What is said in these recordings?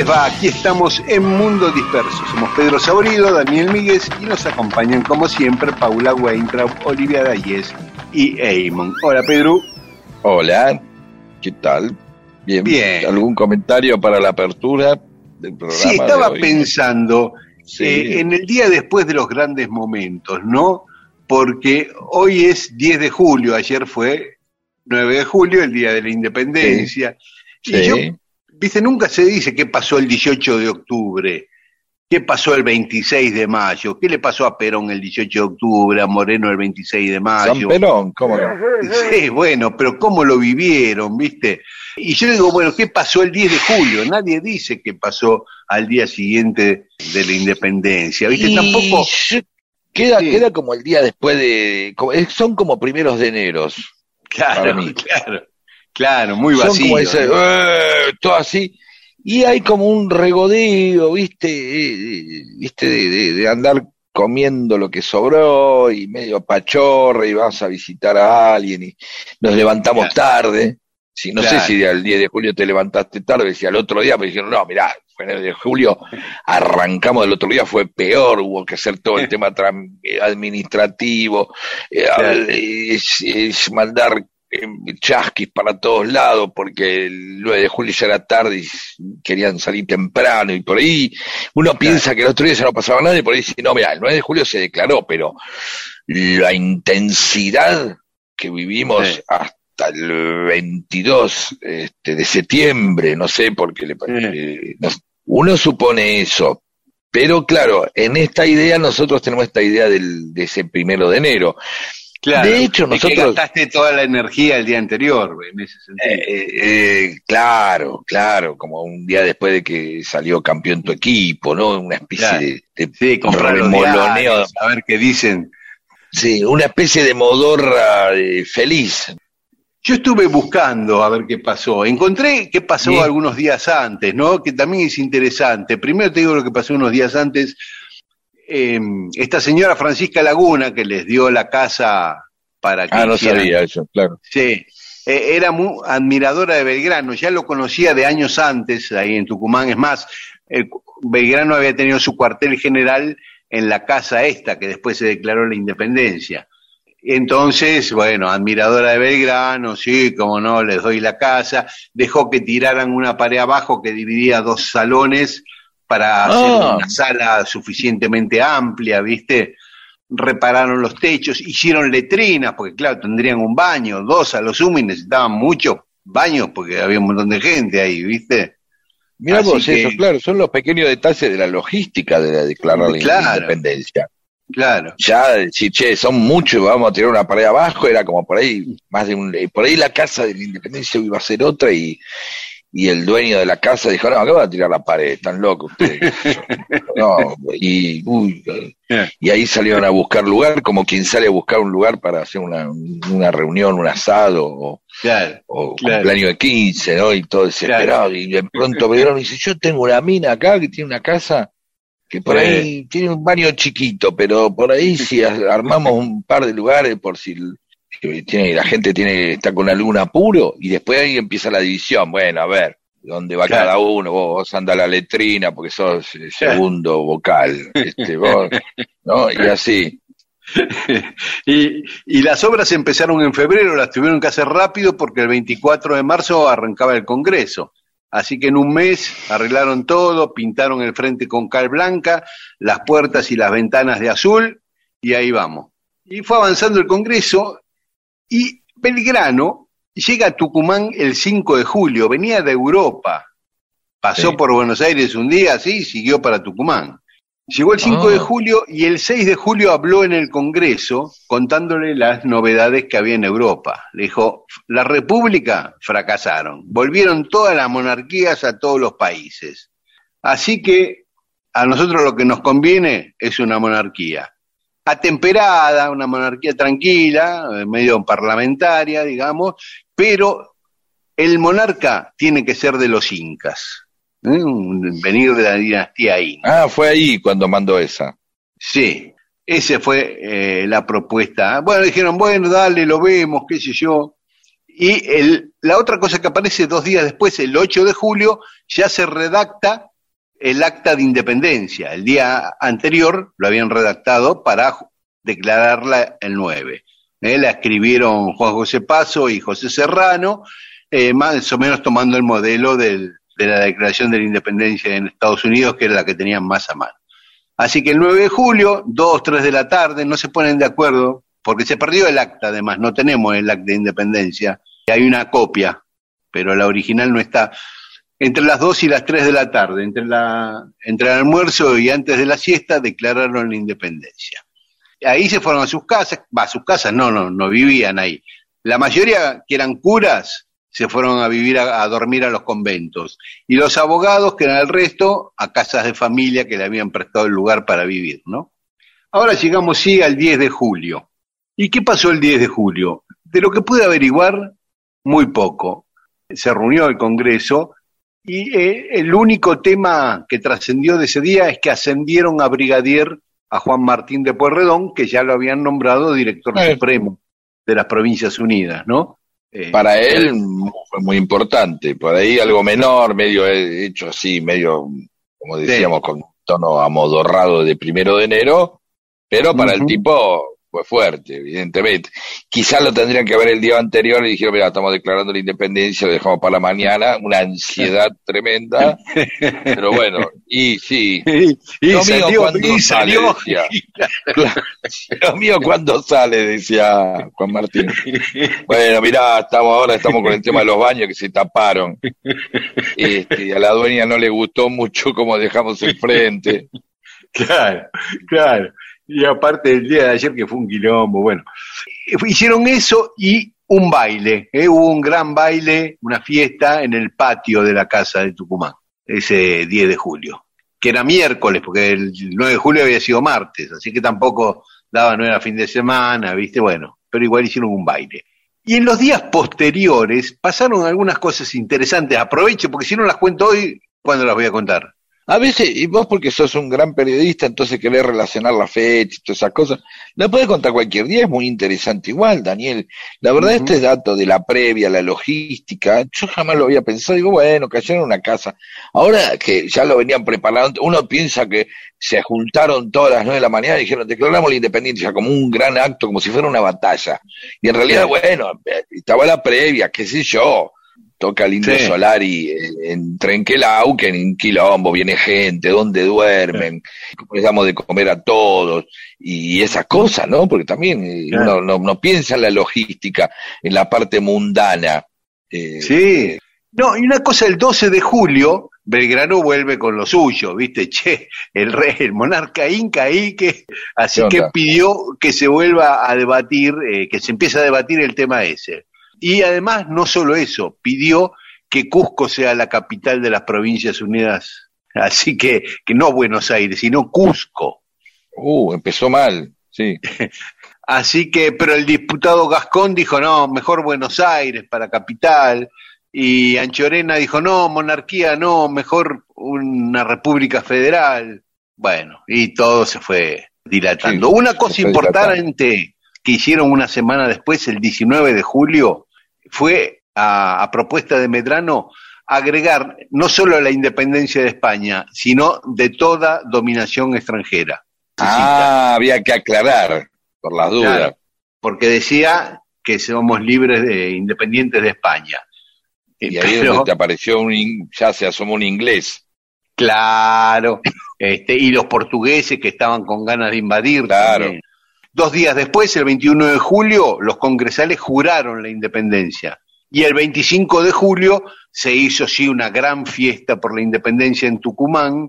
Les va? Aquí estamos en Mundo Disperso. Somos Pedro Saborido, Daniel Míguez y nos acompañan como siempre Paula Weintraub, Olivia Dayes y Eamon. Hola Pedro. Hola, ¿qué tal? Bien. Bien. ¿Algún comentario para la apertura del programa? Sí, estaba de hoy? pensando Sí. eh, en el día después de los grandes momentos, ¿no? Porque hoy es 10 de julio, ayer fue 9 de julio, el día de la independencia. Y Sí. yo, viste, nunca se dice qué pasó el 18 de octubre, qué pasó el 26 de mayo, qué le pasó a Perón el 18 de octubre, a Moreno el 26 de San mayo. Perón, ¿cómo no? Sí, bueno, pero cómo lo vivieron, ¿viste? Y yo digo, bueno, ¿qué pasó el 10 de julio? Nadie dice qué pasó al día siguiente de la independencia, ¿viste? Y Tampoco. queda, Sí. queda como el día después de... es- son como primeros de enero. Claro, claro, claro, muy son vacío. como ese, ¿no? "Eh", todo así. Y hay como un regodeo, ¿viste? Eh, ¿Viste? De, de- de andar comiendo lo que sobró y medio pachorra y vas a visitar a alguien y nos levantamos Claro. tarde. Si no Claro. sé si al 10 de julio te levantaste tarde, si al otro día me dijeron, no, mirá, fue en el de julio, arrancamos del otro día, fue peor, hubo que hacer todo el tema eh, administrativo, eh, Claro. es- es mandar eh, chasquis para todos lados porque el 9 de julio ya era tarde y querían salir temprano y por ahí uno piensa que el otro día ya no pasaba nada y por ahí dice, no, mira, el 9 de julio se declaró, pero la intensidad que vivimos Sí. hasta el 22 este, de septiembre, no sé, porque le, Sí. eh, no- uno supone eso. Pero claro, en esta idea nosotros tenemos esta idea del, de ese primero de enero. Claro, de hecho, es que nosotros- gastaste toda la energía el día anterior, en ese sentido. Eh, eh, claro, claro, como un día después de que salió campeón tu equipo, ¿no? Una especie Claro. de, de sí, los remoloneo, a ver qué dicen. sí, una especie de modorra eh, feliz. Yo estuve buscando a ver qué pasó. Encontré qué pasó Bien. algunos días antes, ¿no? Que también es interesante. Primero te digo lo que pasó unos días antes. Eh, esta señora Francisca Laguna, que les dio la casa para que Ah, no hicieran- sabía eso, claro. Sí, eh, era muy admiradora de Belgrano, ya lo conocía de años antes, ahí en Tucumán. Es más, eh, Belgrano había tenido su cuartel general en la casa esta, que después se declaró la independencia. Entonces, bueno, admiradora de Belgrano, sí, como no, les doy la casa. Dejó que tiraran una pared abajo que dividía dos salones para hacer Ah. una sala suficientemente amplia, ¿viste? Repararon los techos, hicieron letrinas, porque claro, tendrían un baño, dos a lo sumo y necesitaban muchos baños porque había un montón de gente ahí, ¿viste? Mira Así vos que- eso, claro, son los pequeños detalles de la logística de la declarar la independencia. Claro. Ya decir, che, son muchos, vamos a tirar una pared abajo, era como por ahí, más de un, por ahí la casa de la independencia iba a ser otra y, y el dueño de la casa dijo, no, acá van a tirar la pared, están locos ustedes. no, y, uy, y ahí salieron a buscar lugar, como quien sale a buscar un lugar para hacer una, una reunión, un asado, o, Claro. o Claro. cumpleaños de 15, ¿no? Y todo desesperado. Y de pronto Belgrano dice, yo tengo una mina acá que tiene una casa que por Sí. ahí tiene un baño chiquito, pero por ahí si armamos un par de lugares por si tiene, la gente tiene, está con algún apuro y después ahí empieza la división. Bueno, a ver, ¿dónde va cada uno? Vos, anda a la letrina porque sos segundo vocal, este, vos, ¿no? Y así. y, y las obras empezaron en febrero, las tuvieron que hacer rápido porque el 24 de marzo arrancaba el Congreso. Así que en un mes arreglaron todo, pintaron el frente con cal blanca, las puertas y las ventanas de azul, y ahí vamos. Y fue avanzando el Congreso, y Belgrano llega a Tucumán el 5 de julio, venía de Europa, pasó por Buenos Aires un día, así, y siguió para Tucumán. Llegó el 5 de ah. julio y el 6 de julio habló en el Congreso contándole las novedades que había en Europa. Le dijo, la República fracasaron, volvieron todas las monarquías a todos los países. Así que a nosotros lo que nos conviene es una monarquía atemperada, una monarquía tranquila, eh, medio parlamentaria, digamos, pero el monarca tiene que ser de los incas. ¿eh? venir de la dinastía Inca. Ah, fue ahí cuando mandó esa. Sí, esa fue eh, la propuesta. Bueno, dijeron, bueno, dale, lo vemos, qué sé yo. Y el, la otra cosa que aparece dos días después, el 8 de julio, ya se redacta el acta de independencia. El día anterior lo habían redactado para declararla el 9. ¿eh? la escribieron Juan José Paso y José Serrano, más o menos tomando el modelo del, de la Declaración de la Independencia en Estados Unidos, que era la que tenían más a mano. Así que el 9 de julio, 2, 3 de la tarde, no se ponen de acuerdo, porque se perdió el acta, además, no tenemos el acta de independencia, hay una copia, pero la original no está. Entre las 2 y las 3 de la tarde, entre, la, entre el almuerzo y antes de la siesta, declararon la independencia. Ahí se fueron a sus casas, va, a sus casas no, no, no vivían ahí. La mayoría que eran curas se fueron a vivir a, dormir a los conventos. Y los abogados, que eran el resto, a casas de familia que le habían prestado el lugar para vivir, ¿no? Ahora llegamos, sí, al 10 de julio. ¿Y qué pasó el 10 de julio? De lo que pude averiguar, muy poco. Se reunió el Congreso y eh, el único tema que trascendió de ese día es que ascendieron a brigadier a Juan Martín de Pueyrredón, que ya lo habían nombrado director eh. supremo de las Provincias Unidas, ¿no? Eh, Para él fue muy importante, por ahí algo menor, medio hecho así, medio, como decíamos, con tono amodorrado de primero de enero, pero para el tipo fue fuerte, evidentemente. Quizás lo tendrían que ver el día anterior y dijeron, mira, estamos declarando la independencia, lo dejamos para la mañana, una ansiedad tremenda, pero bueno, y sí. Y, lo mío cuando sale, decía. lo mío cuando sale, decía Juan Martín. Bueno, mirá, estamos ahora estamos con el tema de los baños que se taparon. Este, a la dueña no le gustó mucho cómo dejamos el frente. Claro, claro y aparte del día de ayer que fue un quilombo, bueno. Hicieron eso y un baile, ¿eh? hubo un gran baile, una fiesta en el patio de la casa de Tucumán, ese 10 de julio, que era miércoles, porque el 9 de julio había sido martes, así que tampoco daba, no era fin de semana, viste, bueno, pero igual hicieron un baile. Y en los días posteriores pasaron algunas cosas interesantes, aprovecho, porque si no las cuento hoy, ¿cuándo las voy a contar? A veces, y vos porque sos un gran periodista, entonces querés relacionar la fecha y todas esas cosas, la puedes contar cualquier día, es muy interesante igual, Daniel. La verdad, este dato de la previa, la logística, yo jamás lo había pensado, digo, bueno, cayeron en una casa. Ahora que ya lo venían preparando, uno piensa que se juntaron todas las nueve de la mañana y dijeron, declaramos la independencia como un gran acto, como si fuera una batalla. Y en realidad, bueno, estaba la previa, qué sé yo, toca el Indio Solari en Trenquelau, que en Quilombo viene gente, donde duermen, cómo les damos de comer a todos, y esas cosas, ¿no? Porque también eh, uno no, piensa en la logística, en la parte mundana. Eh, sí. No, y una cosa, el 12 de julio, Belgrano vuelve con lo suyo, ¿viste? Che, el rey, el monarca inca ahí, que, así que pidió que se vuelva a debatir, eh, que se empiece a debatir el tema ese. Y además, no solo eso, pidió que Cusco sea la capital de las Provincias Unidas. Así que, que no Buenos Aires, sino Cusco. Uh, empezó mal, sí. Así que, pero el diputado Gascón dijo, no, mejor Buenos Aires para capital. Y Anchorena dijo, no, monarquía, no, mejor una república federal. Bueno, y todo se fue dilatando. una cosa importante, que hicieron una semana después, el 19 de julio, fue a, a propuesta de Medrano agregar no solo la independencia de España, sino de toda dominación extranjera. Ah, había que aclarar, por las dudas. Claro, porque decía que somos libres de independientes de España. Y ahí es donde te apareció un, in- ya se asomó un inglés. Claro, este, y los portugueses que estaban con ganas de invadir. Claro. también. Dos días después, el 21 de julio, los congresales juraron la independencia. Y el 25 de julio se hizo sí una gran fiesta por la independencia en Tucumán,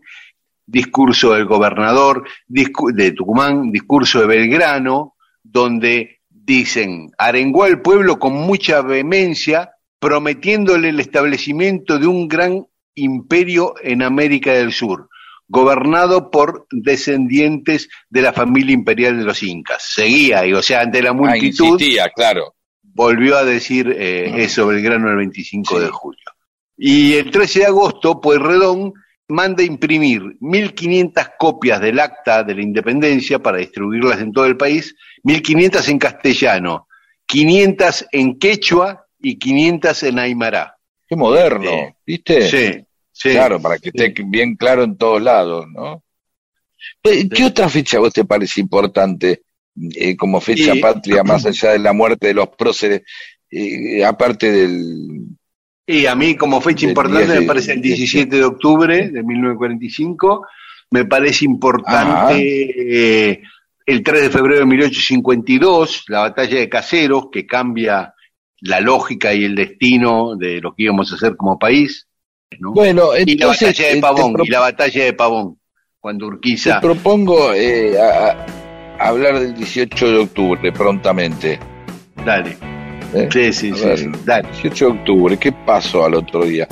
discurso del gobernador de Tucumán, discurso de Belgrano, donde dicen, arengó al pueblo con mucha vehemencia, prometiéndole el establecimiento de un gran imperio en América del Sur, gobernado por descendientes de la familia imperial de los incas. Seguía, y o sea, ante la Ah, multitud, insistía, claro. volvió a decir eh, eso Belgrano el 25 Sí. de julio. Y el 13 de agosto, Pueyrredón manda imprimir 1.500 copias del acta de la independencia para distribuirlas en todo el país, 1.500 en castellano, 500 en quechua y 500 en aymara. Qué moderno, Eh, ¿viste? Sí, sí. Claro, para que esté bien claro en todos lados, ¿no? ¿Qué otra fecha a vos te parece importante eh, como fecha patria, más allá de la muerte de los próceres, eh, aparte del... Y a mí como fecha importante 10 de- me parece el 17 de octubre de 1945, me parece importante eh, el 3 de febrero de 1852, la batalla de Caseros, que cambia la lógica y el destino de lo que íbamos a hacer como país, ¿no? Bueno, y la entonces batalla de te Pavón, y la batalla de Pavón, cuando te Urquiza... propongo eh, a- a hablar del 18 de octubre prontamente. Dale. ¿eh? Sí, sí, sí, ver. sí, dale. 18 de octubre, ¿qué pasó al otro día?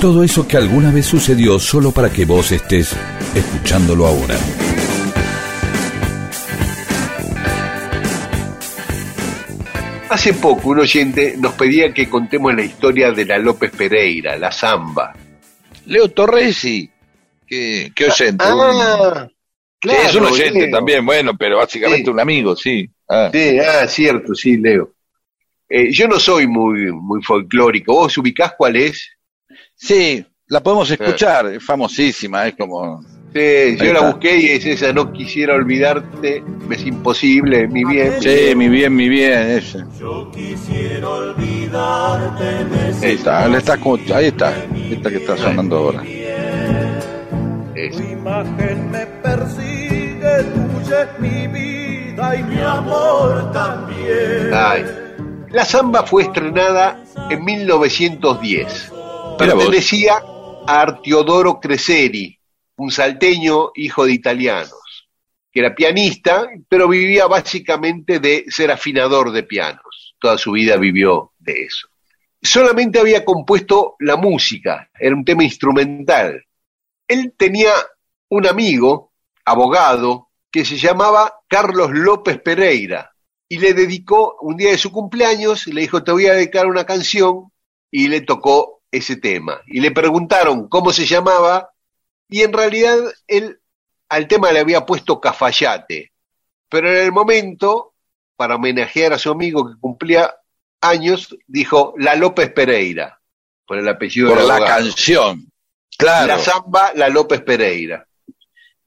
Todo eso que alguna vez sucedió solo para que vos estés escuchándolo ahora. Hace poco un oyente nos pedía que contemos la historia de la López Pereira, la Zamba. Leo Torresi, qué, qué oyente. Ah, Sí, es un oyente Leo. también, bueno, pero básicamente Sí. un amigo, sí. Ah. Sí, ah, cierto, sí, Leo. Eh, yo no soy muy, muy folclórico. ¿Vos ubicás cuál es? Sí, la podemos escuchar, es famosísima, es como... Sí, yo Ahí la busqué y es esa, no quisiera olvidarte, es imposible, mi bien. Sí, mi bien, mi bien, ese. Yo quisiera olvidarte Ahí está, le está ahí está, esta que está sonando ahora. Es- Tu imagen me persigue, tuya es mi vida y mi amor también. ay. La Zamba fue estrenada en 1910. Mira vos. Pertenecía a Artiodoro Creseri, un salteño hijo de italianos, que era pianista, pero vivía básicamente de ser afinador de pianos. Toda su vida vivió de eso. Solamente había compuesto la música, era un tema instrumental. Él tenía un amigo, abogado, que se llamaba Carlos López Pereira y le dedicó un día de su cumpleaños, le dijo, te voy a dedicar una canción y le tocó ese tema. Y le preguntaron cómo se llamaba y en realidad él al tema le había puesto Cafayate, pero en el momento, para homenajear a su amigo que cumplía años, dijo La López Pereira, por el apellido Por del la abogado. canción. Claro, La samba, La López Pereira.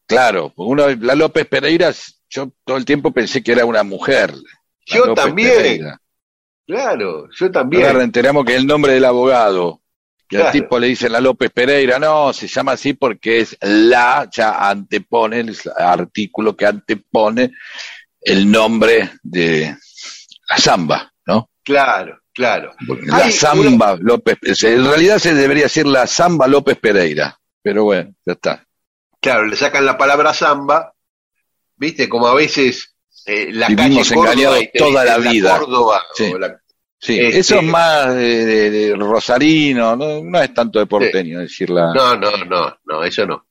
claro. Uno, la López Pereira, yo todo el tiempo pensé que era una mujer. Yo López también. Pereira. Claro, yo también. Ahora enteramos que el nombre del abogado. Y al Claro. tipo le dicen la López Pereira. No, se llama así porque es la, ya antepone, el artículo que antepone el nombre de la samba, ¿no? Claro, claro. La Hay samba López, en realidad se debería decir la samba López Pereira. Pero bueno, ya está. Claro, le sacan la palabra samba, viste, como a veces eh, la Vivimos calle Córdoba engañados y te toda dicen la vida. Córdoba, Sí. la- Este- eso es más de, de- de rosarino, no, no es tanto de porteño decirla. No, no, no, no, eso no.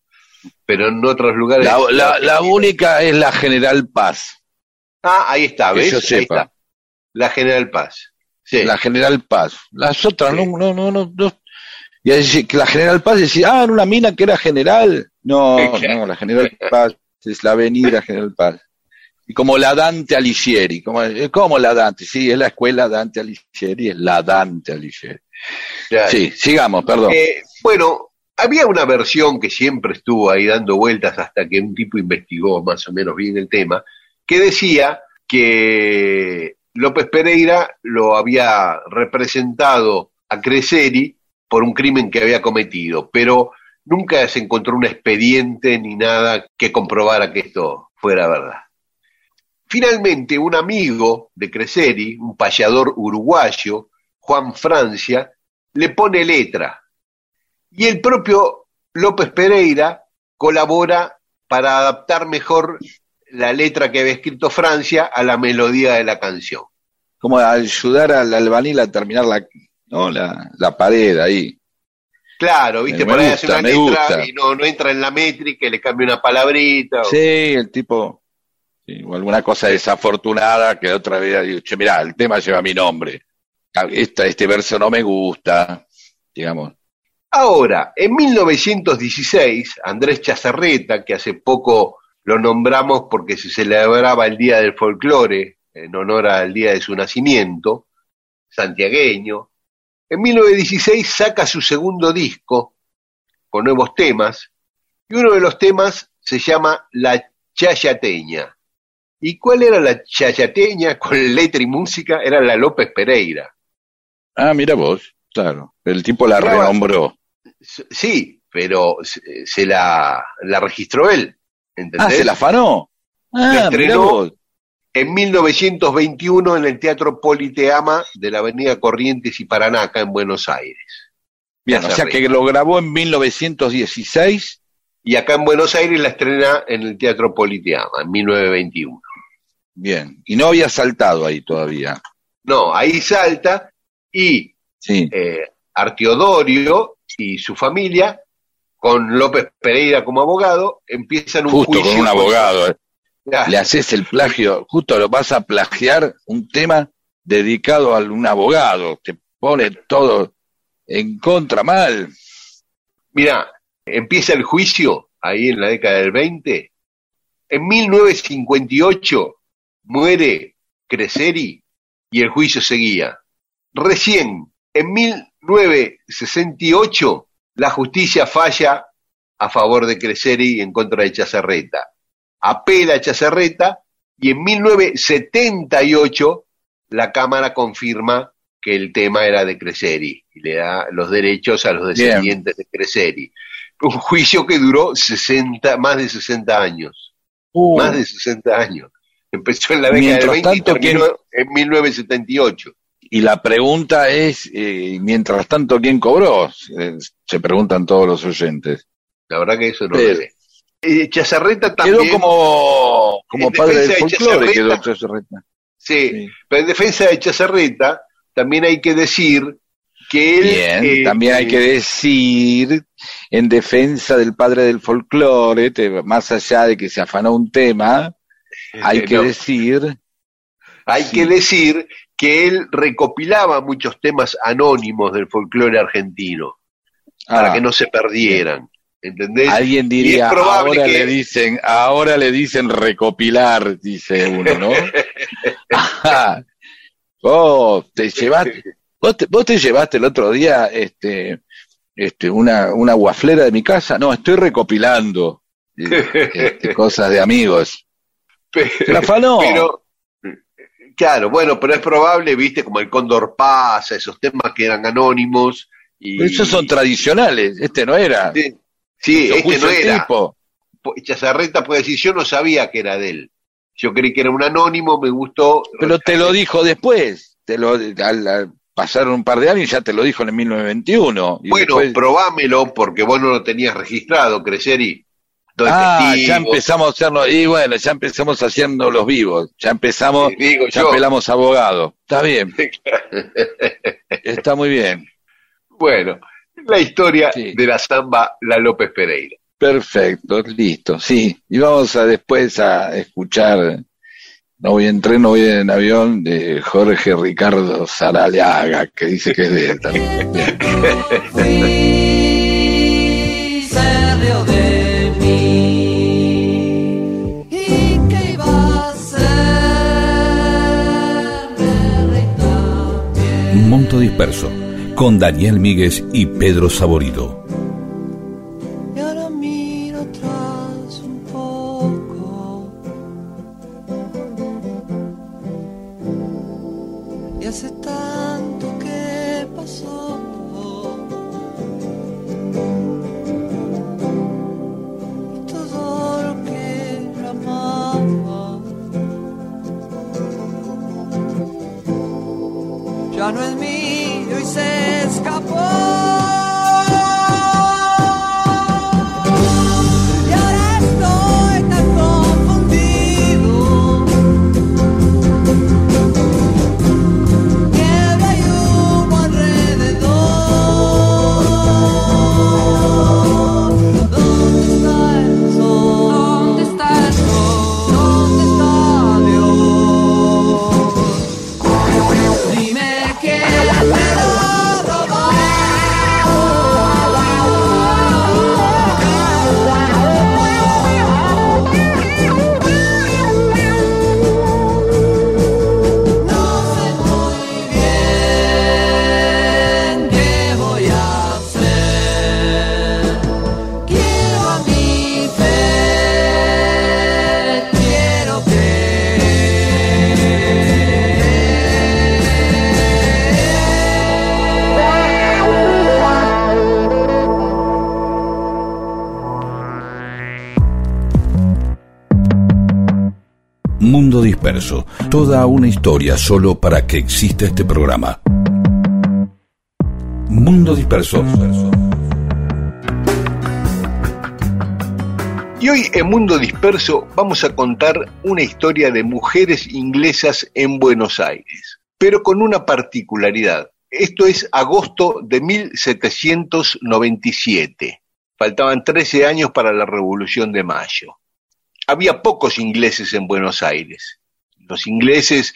Pero en otros lugares. La, la- la única es la General Paz. Ah, ahí está, ¿ves? yo Ahí sepa. está. La General Paz. Sí. La General Paz. Las otras no, no, no, no, no. Y que la General Paz decía, ah, en una mina que era general. No, no, la General Paz es la avenida General Paz. Y como la Dante Alighieri, como, eh, como la Dante, sí, es la escuela Dante Alighieri, es la Dante Alighieri. Sí, sigamos, perdón. Eh, bueno, había una versión que siempre estuvo ahí dando vueltas hasta que un tipo investigó más o menos bien el tema, que decía que López Pereira lo había representado a Creseri por un crimen que había cometido, pero nunca se encontró un expediente ni nada que comprobara que esto fuera verdad. Finalmente, un amigo de Creseri, un payador uruguayo, Juan Francia, le pone letra. Y el propio López Pereira colabora para adaptar mejor la letra que había escrito Francia a la melodía de la canción. Como ayudar al albanil a terminar la, ¿no? la, la pared ahí. Claro, viste, Me por ahí gusta, hace una me letra gusta. y no, no entra en la métrica y le cambia una palabrita. o- Sí, el tipo, sí, o alguna cosa desafortunada que otra vez ha dicho, che, mirá, el tema lleva mi nombre. Ah, Esta, este verso no me gusta, digamos. Ahora, en 1916, Andrés Chazarreta, que hace poco lo nombramos porque se celebraba el Día del Folclore en honor al día de su nacimiento, santiagueño, en 1916 saca su segundo disco con nuevos temas y uno de los temas se llama La Chayateña. ¿Y cuál era la Chayateña con letra y música? Era la López Pereira. Ah, mira vos, claro. El tipo la Claro. renombró. Sí, pero se, se la, la registró él. ¿entendés? Ah, se la afanó. La Ah, estrenó. En 1921 en el Teatro Politeama de la Avenida Corrientes y Paraná, acá en Buenos Aires. Bien, o sea que lo grabó en 1916. Y acá en Buenos Aires la estrena en el Teatro Politeama, en 1921. Bien, y no había saltado ahí todavía. No, ahí salta y Sí. eh, Arteodorio y su familia, con López Pereira como abogado, empiezan un Justo juicio. con un abogado. eh. Le haces el plagio, justo lo vas a plagiar un tema dedicado a un abogado. Te pone todo en contra mal. Mirá, empieza el juicio ahí en la década del 20. En 1958 muere Creseri y el juicio seguía. Recién, en 1968, la justicia falla a favor de Creseri y en contra de Chazarreta. Apela a Chazarreta y en 1978 la Cámara confirma que el tema era de Creseri y le da los derechos a los Bien. descendientes de Creseri. Un juicio que duró 60, más de 60 años. Más de 60 años. Empezó en la década del Mientras 20 y terminó en 1978. Y la pregunta es, eh, mientras tanto, ¿quién cobró? Eh, se preguntan todos los oyentes. La verdad que eso no Pero- lo sé. Eh, Chazarreta también. Quedó como, como padre del de folclore, Chazarreta. quedó Chazarreta. Sí, Sí. pero en defensa de Chazarreta también hay que decir que él... Bien, eh, también hay eh, que decir, en defensa del padre del folclore, te- más allá de que se afanó un tema, hay que no. decir, Hay Sí. que decir que él recopilaba muchos temas anónimos del folclore argentino para ah, que no se perdieran. ¿Entendés? alguien diría, ahora que- le dicen, ahora le dicen recopilar, dice uno, ¿no? Ajá. Vos te llevaste, vos te, vos te llevaste el otro día, este, este, una, una guaflera de mi casa, no, estoy recopilando este, cosas de amigos. Se la afanó. Pero, claro, bueno, pero es probable, viste, como el Cóndor pasa, esos temas que eran anónimos. Y, Esos son tradicionales, este no era. Sí, sí, Lo este no era. tipo. Po- Chazarreta puede decir, yo no sabía que era de él. Yo creí que era un anónimo, me gustó. Pero te lo dijo después. Te lo, al, al- pasaron un par de años y ya te lo dijo en el 1921. Y Bueno, después- probámelo porque vos no lo tenías registrado, Creseri. Entonces, ah, ya empezamos a hacernos, y bueno, ya empezamos haciendo los vivos. Ya empezamos, digo ya yo. pelamos abogado. Está bien, está muy bien. Bueno, la historia Sí. de la samba La López Pereira. Perfecto, listo, sí. Y vamos a después a escuchar No voy en tren, no voy en avión de Jorge Ricardo Saraliaga, que dice que es de él también. Fui, se rió de mí. ¿Y qué iba a hacer? Me reí también. Monto Disperso, con Daniel Míguez y Pedro Saborido. Solo para que exista este programa. Mundo Disperso. Y hoy en Mundo Disperso vamos a contar una historia de mujeres inglesas en Buenos Aires, pero con una particularidad. Esto es agosto de 1797. Faltaban 13 años para la Revolución de Mayo. Había pocos ingleses en Buenos Aires. Los ingleses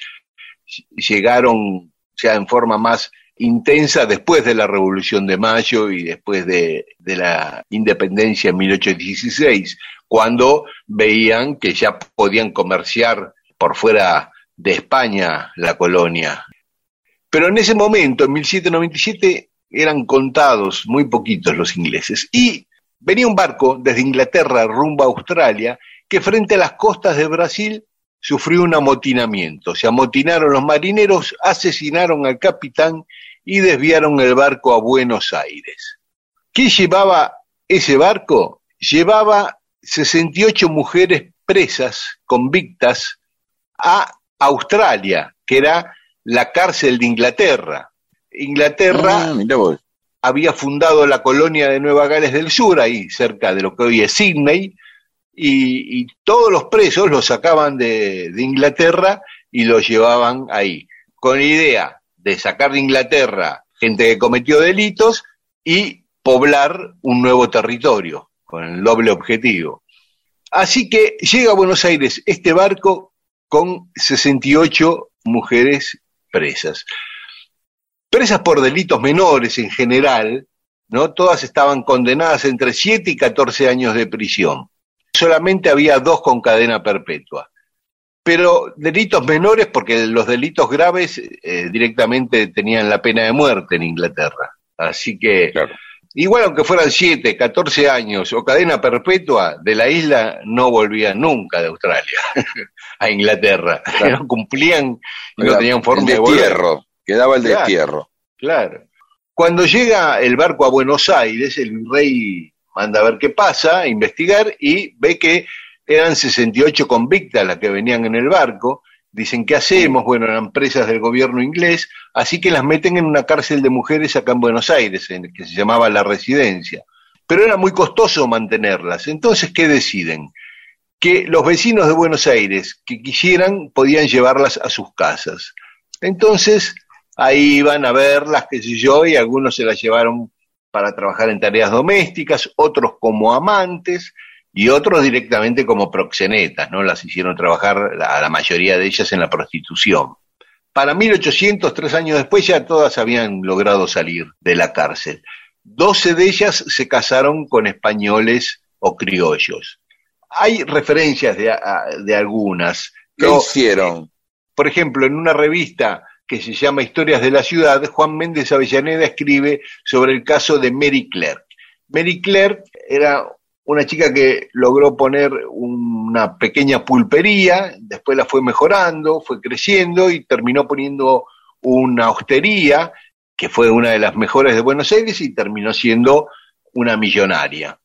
llegaron ya en forma más intensa después de la Revolución de Mayo y después de, de la independencia en 1816, cuando veían que ya podían comerciar por fuera de España la colonia. Pero en ese momento, en 1797, eran contados muy poquitos los ingleses. Y venía un barco desde Inglaterra rumbo a Australia que frente a las costas de Brasil sufrió un amotinamiento. Se amotinaron los marineros, asesinaron al capitán y desviaron el barco a Buenos Aires. ¿Qué llevaba ese barco? Llevaba 68 mujeres presas, convictas, a Australia, que era la cárcel de Inglaterra. Inglaterra Ah, había fundado la colonia de Nueva Gales del Sur, ahí cerca de lo que hoy es Sydney, y, todos los presos los sacaban de, Inglaterra y los llevaban ahí, con idea de sacar de Inglaterra gente que cometió delitos y poblar un nuevo territorio con el doble objetivo. Así que llega a Buenos Aires este barco con 68 mujeres presas. Presas por delitos menores en general, ¿no? Todas estaban condenadas entre 7 y 14 años de prisión. Solamente había dos con cadena perpetua. Pero delitos menores, porque los delitos graves eh, directamente tenían la pena de muerte en Inglaterra. Así que, Claro. igual aunque fueran 7, 14 años o cadena perpetua, de la isla no volvían nunca de Australia a Inglaterra. No cumplían y no tenían forma el de volver. quedaba el destierro. Claro. Cuando llega el barco a Buenos Aires, el virrey manda a ver qué pasa, a investigar, y ve que eran 68 convictas las que venían en el barco. Dicen, ¿qué hacemos? Bueno, eran presas del gobierno inglés, así que las meten en una cárcel de mujeres acá en Buenos Aires, en, que se llamaba La Residencia. Pero era muy costoso mantenerlas. Entonces, ¿qué deciden? Que los vecinos de Buenos Aires que quisieran podían llevarlas a sus casas. Entonces, ahí iban a verlas, qué sé yo, y algunos se las llevaron para trabajar en tareas domésticas, otros como amantes y otros directamente como proxenetas, ¿no? Las hicieron trabajar a la mayoría de ellas en la prostitución. Para 1800, tres años después, ya todas habían logrado salir de la cárcel. Doce de ellas se casaron con españoles o criollos. Hay referencias de, de algunas. ¿Qué hicieron? por ejemplo, en una revista que se llama Historias de la Ciudad, Juan Méndez Avellaneda escribe sobre el caso de Mary Clerk. Mary Clerk era una chica que logró poner una pequeña pulpería, después la fue mejorando, fue creciendo y terminó poniendo una hostería, que fue una de las mejores de Buenos Aires y terminó siendo una millonaria.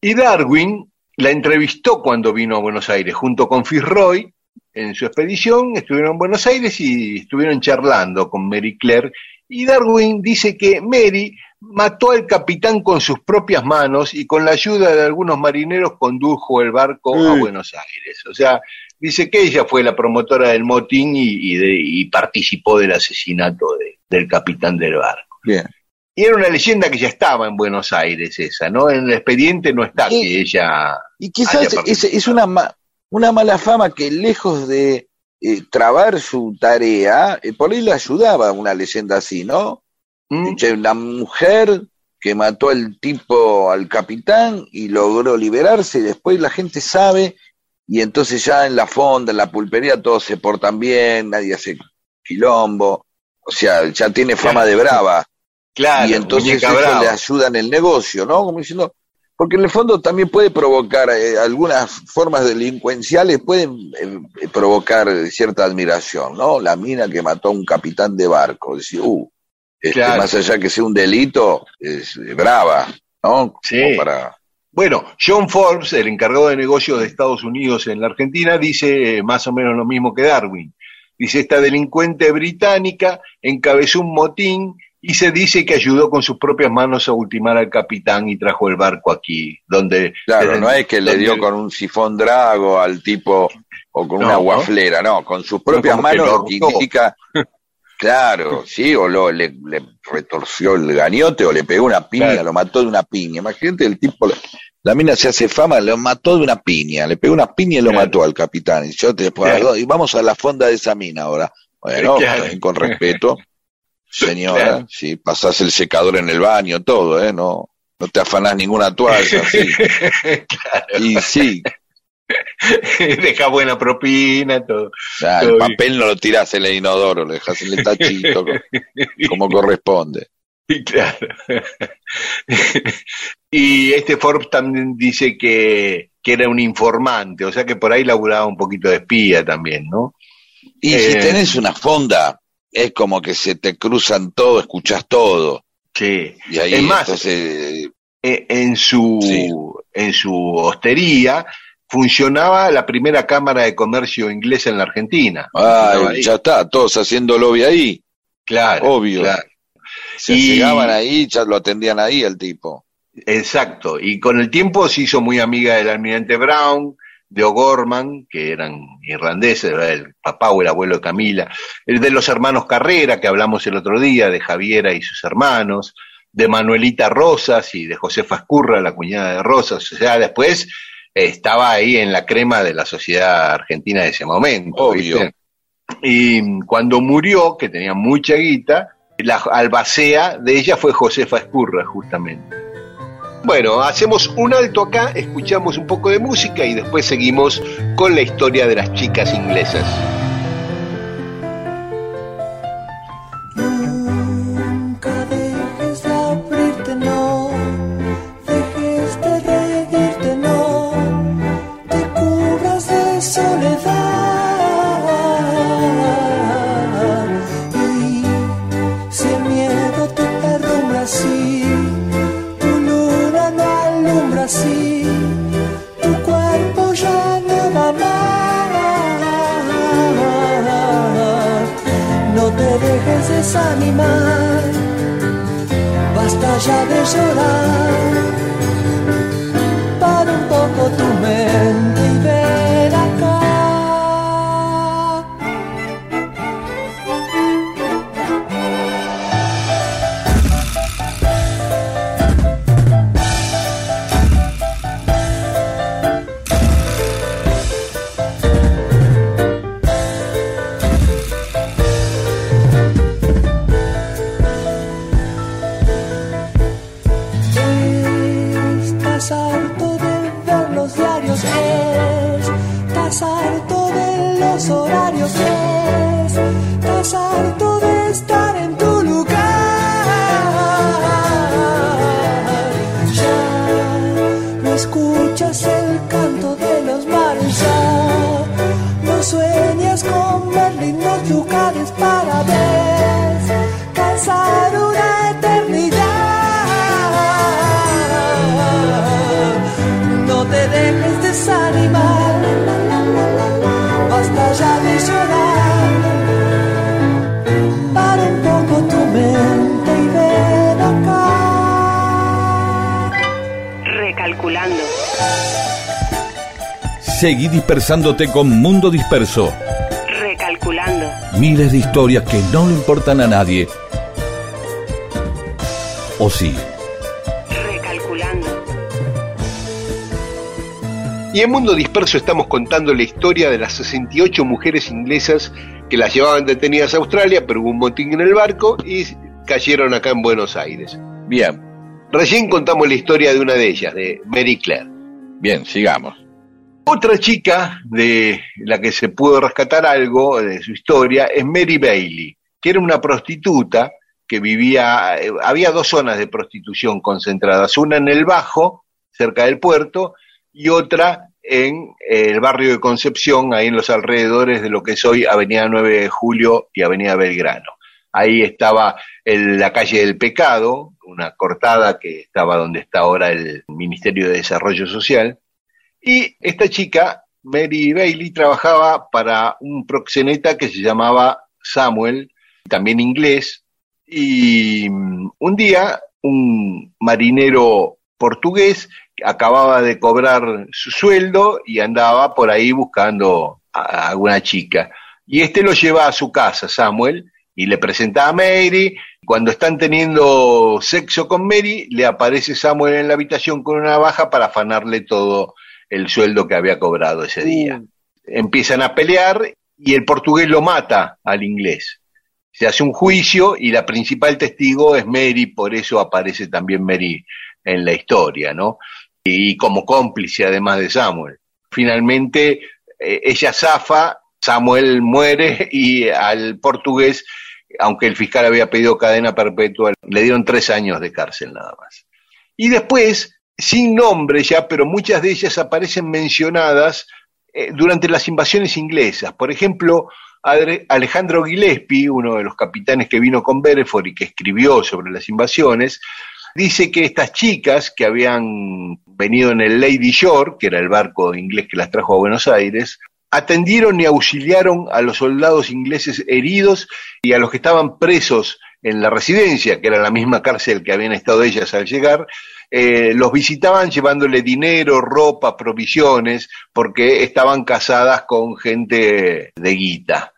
Y Darwin la entrevistó cuando vino a Buenos Aires junto con Fitzroy en su expedición, estuvieron en Buenos Aires y estuvieron charlando con Mary Claire. Y Darwin dice que Mary mató al capitán con sus propias manos y con la ayuda de algunos marineros condujo el barco a. Buenos Aires. O sea, dice que ella fue la promotora del motín y, y de- y participó del asesinato de- del capitán del barco. Bien. Y era una leyenda que ya estaba en Buenos Aires esa, ¿no? En el expediente no está que ella... Y quizás es, es una, una mala fama que lejos de eh, trabar su tarea, eh, por ahí le ayudaba una leyenda así, ¿no? ¿Mm? Una mujer que mató al tipo, al capitán, y logró liberarse, y después la gente sabe, y entonces ya en la fonda, en la pulpería, todos se portan bien, nadie hace quilombo, o sea, ya tiene fama de brava, Claro, y entonces eso brava. le ayuda en el negocio, ¿no? Como diciendo, porque en el fondo también puede provocar, eh, algunas formas delincuenciales pueden eh, eh, provocar cierta admiración, ¿no? La mina que mató a un capitán de barco, decir, uh, este, Claro. más allá que sea un delito, es eh, brava, ¿no? Sí. para, Bueno, John Forbes, el encargado de negocios de Estados Unidos en la Argentina, dice más o menos lo mismo que Darwin. Dice, esta delincuente británica encabezó un motín y se dice que ayudó con sus propias manos a ultimar al capitán y trajo el barco aquí, donde... claro, no es que le dio con un sifón drago al tipo o con No, una guaflera, no, con sus propias manos, indica, claro, sí, o lo, le, le retorció el gañote o le pegó una piña, Claro. lo mató de una piña. Imagínate el tipo, la, mina se hace fama, lo mató de una piña, le pegó una piña y lo Claro. mató al capitán. Y yo te Claro. y vamos a la fonda de esa mina ahora. Bueno, con respeto, señora, Claro. sí, pasás el secador en el baño, todo, ¿eh? No, no te afanás ninguna toalla, sí. Y sí, Deja buena propina, todo. El bien. papel no lo tirás en el inodoro, lo dejas en el tachito, co- como corresponde. Claro. y este Forbes también dice que, que era un informante, o sea que por ahí laburaba un poquito de espía también, ¿no? Y Eh. si tenés una fonda, es como que se te cruzan todo, escuchás todo. Sí. Y ahí, Es más, entonces, eh, en su Sí. en su hostería funcionaba la primera cámara de comercio inglesa en la Argentina. Ahí. ya está, todos haciendo lobby ahí, claro, obvio. claro. se Y- llegaban ahí, ya lo atendían ahí el tipo. Exacto, y con el tiempo se hizo muy amiga del almirante Brown, de O'Gorman, que eran irlandeses, el papá o el abuelo de Camila, el de los hermanos Carrera, que hablamos el otro día, de Javiera y sus hermanos, de Manuelita Rosas y de Josefa Escurra, la cuñada de Rosas, o sea, después eh, estaba ahí en la crema de la sociedad argentina de ese momento. Obvio. ¿viste? Y cuando murió, que tenía mucha guita, la albacea de ella fue Josefa Escurra, justamente. Bueno, hacemos un alto acá, escuchamos un poco de música y después seguimos con la historia de las chicas inglesas. Basta ya de Seguí dispersándote con Mundo Disperso. Recalculando. Miles de historias que no le importan a nadie. ¿O sí? Recalculando. Y en Mundo Disperso estamos contando la historia de las 68 mujeres inglesas que las llevaban detenidas a Australia, pero hubo un motín en el barco y cayeron acá en Buenos Aires. Bien, Recién contamos la historia de una de ellas, de Mary Claire. bien, sigamos. Otra chica de la que se pudo rescatar algo de su historia es Mary Bailey, que era una prostituta que vivía, eh, había dos zonas de prostitución concentradas, una en el Bajo, cerca del puerto, y otra en eh, el barrio de Concepción, ahí en los alrededores de lo que es hoy Avenida 9 de Julio y Avenida Belgrano. Ahí estaba el- la calle del Pecado, una cortada que estaba donde está ahora el Ministerio de Desarrollo Social, y esta chica, Mary Bailey, trabajaba para un proxeneta que se llamaba Samuel, también inglés, y mm, un día un marinero portugués acababa de cobrar su sueldo y andaba por ahí buscando a alguna chica. Y este lo lleva a su casa, Samuel, y le presenta a Mary. Cuando están teniendo sexo con Mary, le aparece Samuel en la habitación con una navaja para afanarle todo el sueldo que había cobrado ese día. Empiezan a pelear y el portugués lo mata al inglés. Se hace un juicio y la principal testigo es Mary, por eso aparece también Mary en la historia, ¿no? Y como cómplice además de Samuel. Finalmente eh, ella zafa, Samuel muere y al portugués, aunque el fiscal había pedido cadena perpetua, le dieron tres años de cárcel nada más. Y después, sin nombre ya, pero muchas de ellas aparecen mencionadas eh, durante las invasiones inglesas. Por ejemplo, Alejandro Gillespie, uno de los capitanes que vino con Bereford y que escribió sobre las invasiones, dice que estas chicas que habían venido en el Lady Shore, que era el barco inglés que las trajo a Buenos Aires, atendieron y auxiliaron a los soldados ingleses heridos y a los que estaban presos en la residencia, que era la misma cárcel que habían estado ellas al llegar, eh, los visitaban llevándole dinero, ropa, provisiones, porque estaban casadas con gente de guita.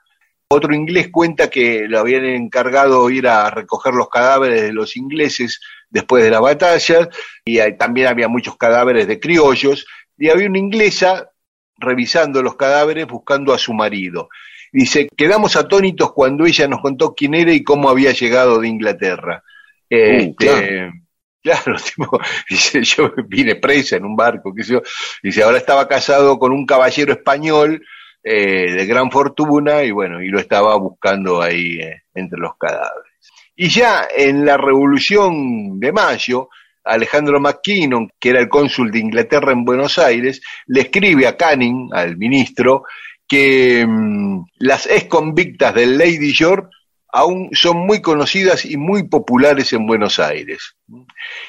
Otro inglés cuenta que lo habían encargado ir a recoger los cadáveres de los ingleses después de la batalla, y también había muchos cadáveres de criollos, y había una inglesa revisando los cadáveres buscando a su marido. Dice, quedamos atónitos cuando ella nos contó quién era y cómo había llegado de Inglaterra. Este, claro. Claro, tipo, dice, yo vine presa en un barco, qué sé yo. Dice, ahora estaba casado con un caballero español eh, de gran fortuna y bueno, y lo estaba buscando ahí eh, entre los cadáveres. Y ya en la Revolución de Mayo, Alejandro McKinnon, que era el cónsul de Inglaterra en Buenos Aires, le escribe a Canning, al ministro, que mm, las ex convictas del Lady George aún son muy conocidas y muy populares en Buenos Aires.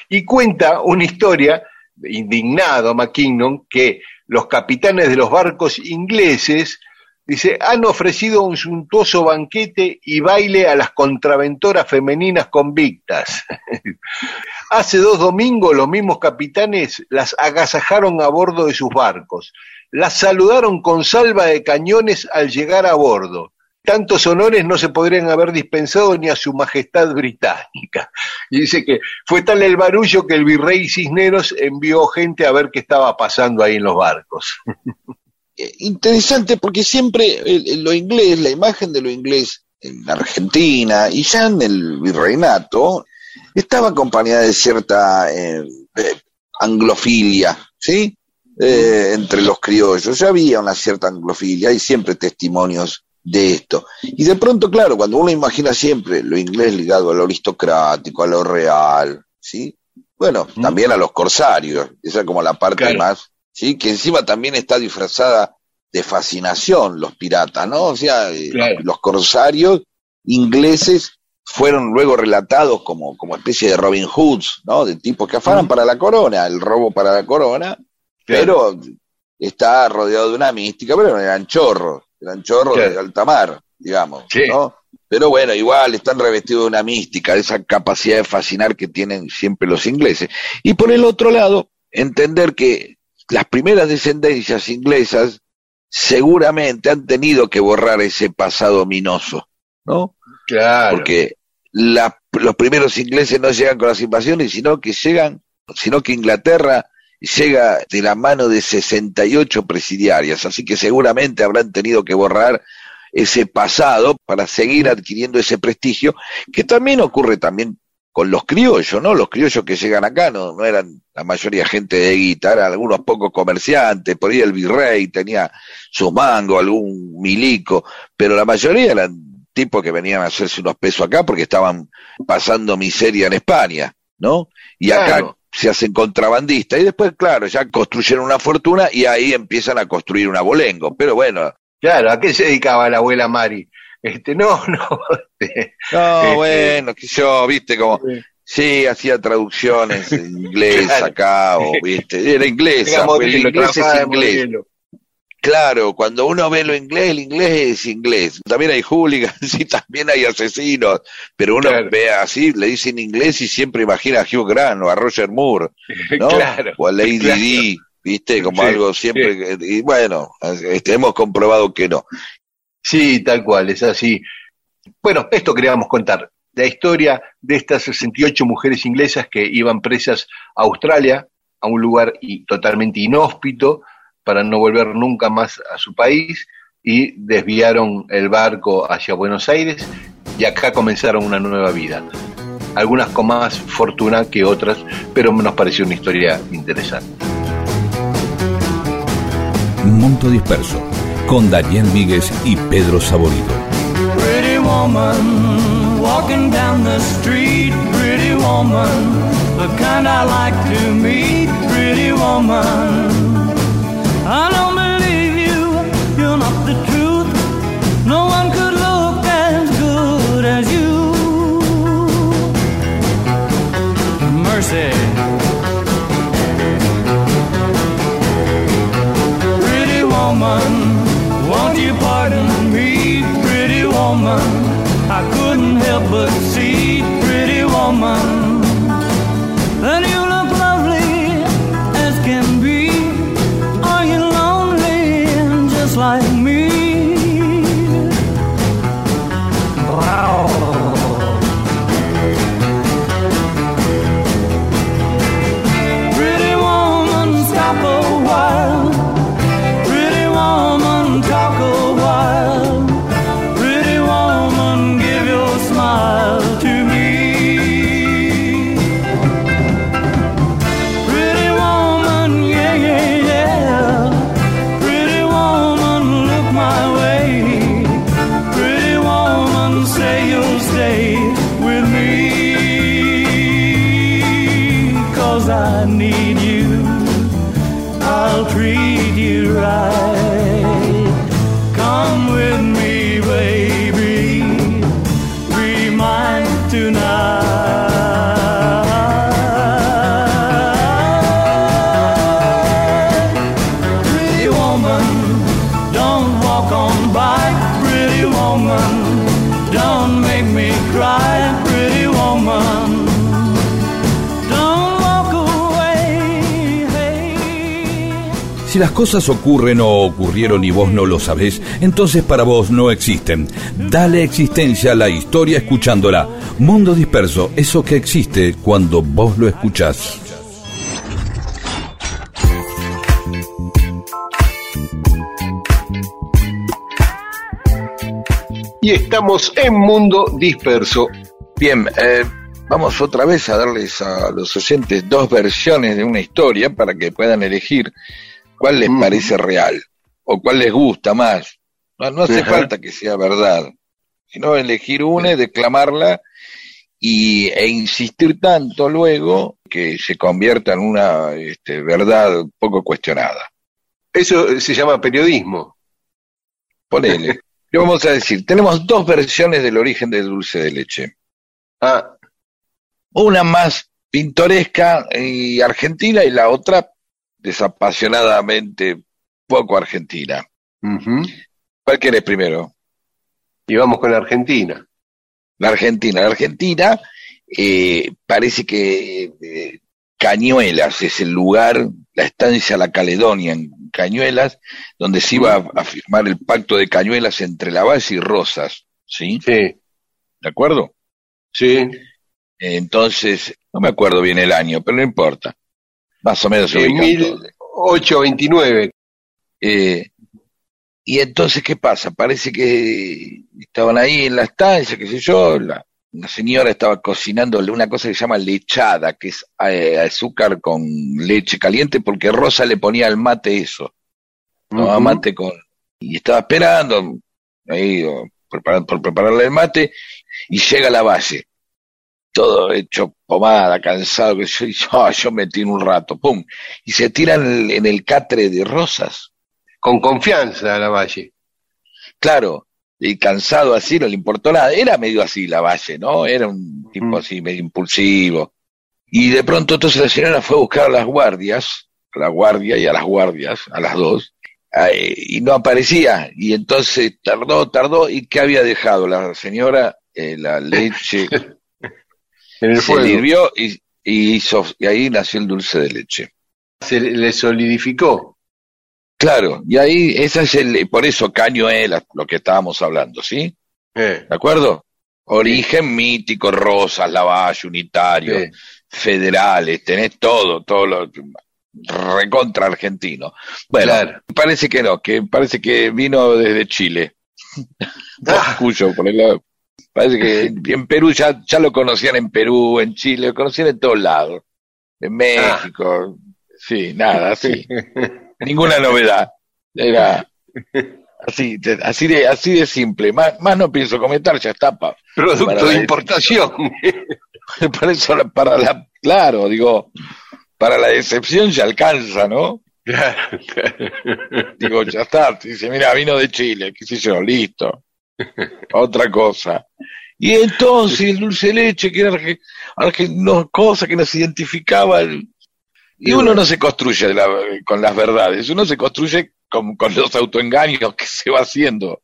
Y cuenta una historia, indignado McKinnon, que los capitanes de los barcos ingleses, dice, han ofrecido un suntuoso banquete y baile a las contraventoras femeninas convictas. Hace dos domingos los mismos capitanes las agasajaron a bordo de sus barcos, las saludaron con salva de cañones al llegar a bordo. Tantos honores no se podrían haber dispensado ni a su majestad británica. Y dice que fue tal el barullo que el virrey Cisneros envió gente a ver qué estaba pasando ahí en los barcos. Eh, interesante porque siempre lo inglés, la imagen de lo inglés en Argentina y ya en el virreinato estaba acompañada de cierta eh, anglofilia, ¿sí? Eh, entre los criollos. Ya había una cierta anglofilia, hay siempre testimonios de esto. Y de pronto, claro, cuando uno imagina siempre lo inglés ligado a lo aristocrático, a lo real, ¿sí? Bueno, Mm. también a los corsarios, esa es como la parte Claro. más, ¿sí? Que encima también está disfrazada de fascinación los piratas, ¿no? O sea, eh, Claro. los corsarios ingleses fueron luego relatados como, como especie de Robin Hoods, ¿no? De tipos que afanan Mm. para la corona, el robo para la corona, pero está rodeado de una mística, pero eran chorros, eran chorros Claro. de alta mar, digamos, Sí. ¿no? Pero bueno, igual están revestidos de una mística, de esa capacidad de fascinar que tienen siempre los ingleses. Y por el otro lado, entender que las primeras descendencias inglesas seguramente han tenido que borrar ese pasado ominoso, ¿no? Claro. Porque la- los primeros ingleses no llegan con las invasiones, sino que llegan, sino que Inglaterra llega de la mano de 68 presidiarias, así que seguramente habrán tenido que borrar ese pasado para seguir adquiriendo ese prestigio, que también ocurre también con los criollos, ¿no? Los criollos que llegan acá no, no eran la mayoría gente de guita, eran algunos pocos comerciantes, por ahí el virrey tenía sus mangos, algún milico, pero la mayoría eran tipos que venían a hacerse unos pesos acá porque estaban pasando miseria en España, ¿no? Y acá. Se hacen contrabandistas y después, claro, ya construyeron una fortuna y ahí empiezan a construir un abolengo. Pero bueno, Claro, ¿a qué se dedicaba la abuela Mari? Este, no, no. este, no, Este- bueno, que yo, viste, como, sí, hacía traducciones en inglés Claro. acá, o, viste, era inglesa, digamos, el es inglés. Claro, cuando uno ve lo inglés, el inglés es inglés. También hay hooligans y también hay asesinos, pero uno Claro. ve así, le dicen inglés y siempre imagina a Hugh Grant o a Roger Moore, ¿no? Claro. O a Lady claro. Di, ¿viste? Como Sí, algo siempre. que- Y bueno, este, hemos comprobado que no. Sí, tal cual, es así. Bueno, esto queríamos contar, la historia de estas 68 mujeres inglesas que iban presas a Australia, a un lugar y- totalmente inhóspito, para no volver nunca más a su país, y desviaron el barco hacia Buenos Aires, y acá comenzaron una nueva vida. Algunas con más fortuna que otras, pero nos pareció una historia interesante. Monto Disperso, con Daniel Míguez y Pedro Saborido. Pretty woman, walking down the street, pretty woman, the kind I like to meet, pretty woman. Woman? I couldn't help but see, pretty woman, cosas ocurren o ocurrieron y vos no lo sabés, entonces para vos no existen. Dale existencia a la historia escuchándola. Mundo disperso, eso que existe cuando vos lo escuchás. Y estamos en Mundo Disperso. Bien, eh, vamos otra vez a darles a los oyentes dos versiones de una historia para que puedan elegir cuál les parece real o cuál les gusta más. No, no hace Ajá. falta que sea verdad, sino elegir una y declamarla y, e insistir tanto luego que se convierta en una este, verdad poco cuestionada. Eso se llama periodismo. Ponele. Le vamos a decir, tenemos dos versiones del origen del dulce de leche. Ah, Una más pintoresca y argentina y la otra desapasionadamente poco argentina. ¿Cuál querés primero? y vamos con la Argentina. La Argentina. La Argentina eh, parece que eh, Cañuelas es el lugar, la estancia La Caledonia en Cañuelas, donde se iba a, a firmar el pacto de Cañuelas entre Lavalle y Rosas. ¿Sí? Sí, ¿De acuerdo? sí. Entonces, no me acuerdo bien el año, pero no importa. Más o menos se En ubican todos. 1829. Eh, y entonces, ¿qué pasa? Parece que estaban ahí en la estancia, qué sé yo, la, señora estaba cocinándole una cosa que se llama lechada, que es eh, azúcar con leche caliente, porque Rosa le ponía al mate eso, tomaba Ujú. mate con... Y estaba esperando, ahí, o por prepararle el mate, y llega la base, todo hecho pomada, cansado, que yo, y yo, yo metí en un rato, pum, y se tiran en el, catre de Rosas. Con confianza, la Valle. Claro, y cansado así, no le importó nada. Era medio así la Valle, ¿no? Era un tipo Mm. así, medio impulsivo. Y de pronto entonces la señora fue a buscar a las guardias, a la guardia y a las guardias, a las dos, y no aparecía. Y entonces tardó, tardó, y ¿qué había dejado la señora? Eh, la leche En el se fuego. hirvió y, y hizo, y ahí nació el dulce de leche. Se le solidificó. Claro, y ahí, esa es el, por eso Cañuelas, lo que estábamos hablando, ¿sí? Eh, ¿De acuerdo? Origen mítico, Rosas, Lavalle, Unitario, sí. federales, tenés todo, todo lo recontra argentino. Bueno, Claro. parece que no, que parece que vino desde Chile. Ah. Cuyo, por el lado. Parece que en Perú ya, ya lo conocían en Perú, en Chile, lo conocían en todos lados. En México, sí, nada, así. Ninguna novedad. Era así, así de, así de simple. Más, más no pienso comentar, ya está. pa. Producto Para de importación. Para eso, para la, claro, digo, para la decepción ya alcanza, ¿no? Claro, claro. Digo, ya está, dice, mira, vino de Chile, qué sé yo, listo. Otra cosa. Y entonces el dulce de leche, que era no, cosa que nos identificaba. Y uno no se construye la- con las verdades, uno se construye con, con los autoengaños que se va haciendo.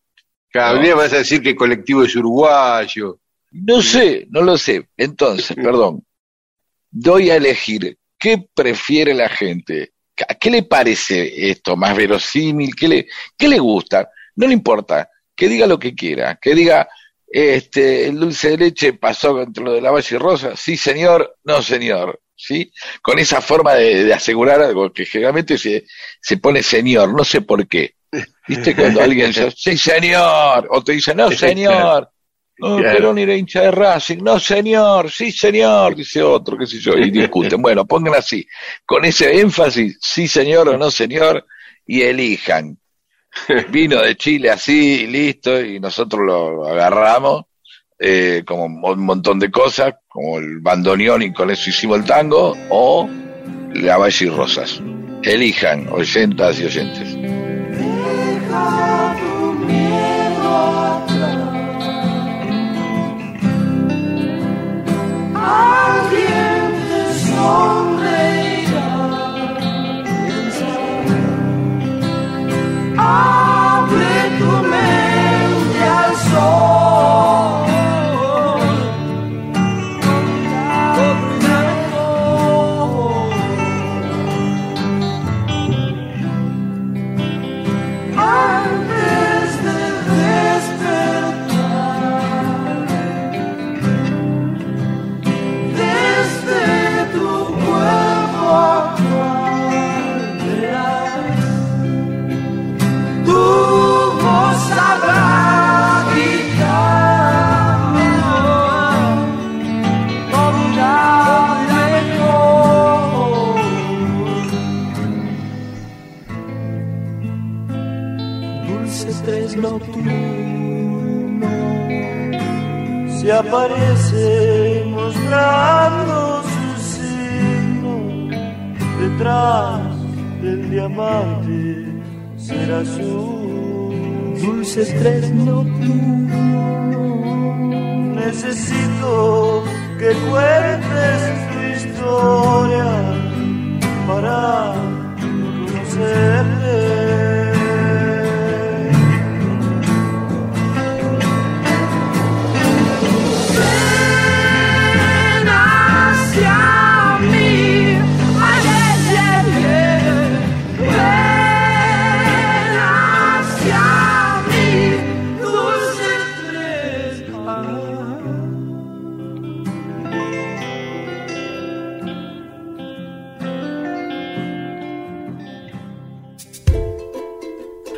Cada No. vas a decir que el colectivo es uruguayo. No sé, no lo sé. Entonces, perdón, doy a elegir qué prefiere la gente. ¿A qué le parece esto más verosímil? ¿Qué le, qué le gusta? No le importa, que diga lo que quiera, que diga, este, el dulce de leche pasó entre lo de la Valle Rosa, sí señor, no señor, ¿sí? Con esa forma de, de asegurar algo que generalmente se, se pone señor, no sé por qué. ¿Viste? Cuando alguien dice, sí señor, o te dice, no señor, no, Claro. Perón era hincha de Racing, no señor, sí señor, dice otro, qué sé yo, y discuten. Bueno, pongan así, con ese énfasis, sí señor o no señor, y elijan. Vino de Chile así, y listo, y nosotros lo agarramos, eh, como un montón de cosas, como el bandoneón y con eso hicimos el tango, o la Valle y Rosas. Elijan, oyentas y oyentes. Alguien. Oh. Se aparece mostrando su signo. Detrás del diamante será su dulce tres nocturno. Necesito que cuentes tu historia para conocerte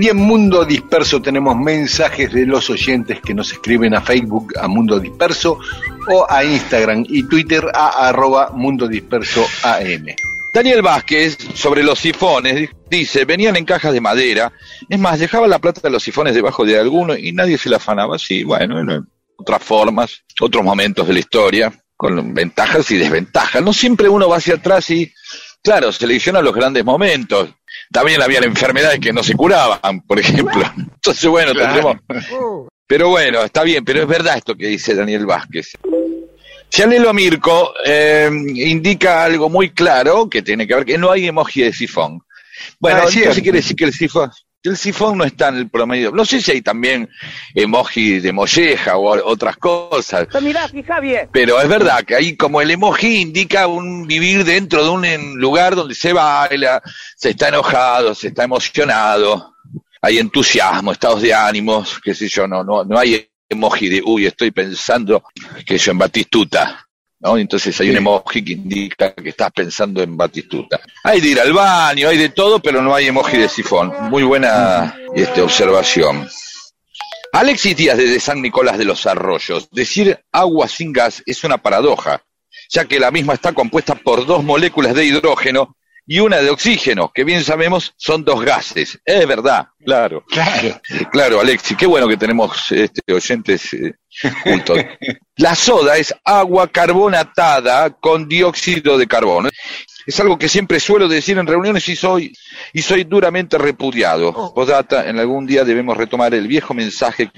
Y en Mundo Disperso tenemos mensajes de los oyentes que nos escriben a Facebook a Mundo Disperso o a Instagram y Twitter a arroba Mundo Disperso AM. Daniel Vázquez, sobre los sifones, dice, venían en cajas de madera, es más, dejaban la plata de los sifones debajo de alguno y nadie se la afanaba. Sí, bueno, eran otras formas, otros momentos de la historia, con ventajas y desventajas. No siempre uno va hacia atrás y, claro, selecciona los grandes momentos. También había enfermedades que no se curaban, por ejemplo. Entonces, bueno, Claro. tendremos... Pero bueno, está bien, pero es verdad esto que dice Daniel Vázquez. Chanelo Mirko eh, indica algo muy claro que tiene que ver que no hay emoji de sifón. Bueno, Ah, quiere decir que el sifón, el sifón no está en el promedio. No sé si hay también emoji de molleja o otras cosas. Pero es verdad que ahí como el emoji indica un vivir dentro de un lugar donde se baila, se está enojado, se está emocionado, hay entusiasmo, estados de ánimos, qué sé yo, no, no, no hay emoji de uy, estoy pensando que yo en Batistuta. ¿No? Entonces hay un emoji que indica que estás pensando en Batistuta. Hay de ir al baño, hay de todo, pero no hay emoji de sifón. Muy buena este, observación. Alexis Díaz desde San Nicolás de los Arroyos. Decir agua sin gas es una paradoja, ya que la misma está compuesta por dos moléculas de hidrógeno y una de oxígeno, que bien sabemos son dos gases. Es verdad, claro. Claro. Claro, Alexis, qué bueno que tenemos este, oyentes eh, juntos. La soda es agua carbonatada con dióxido de carbono. Es algo que siempre suelo decir en reuniones y soy, y soy duramente repudiado. Postdata, en algún día debemos retomar el viejo mensaje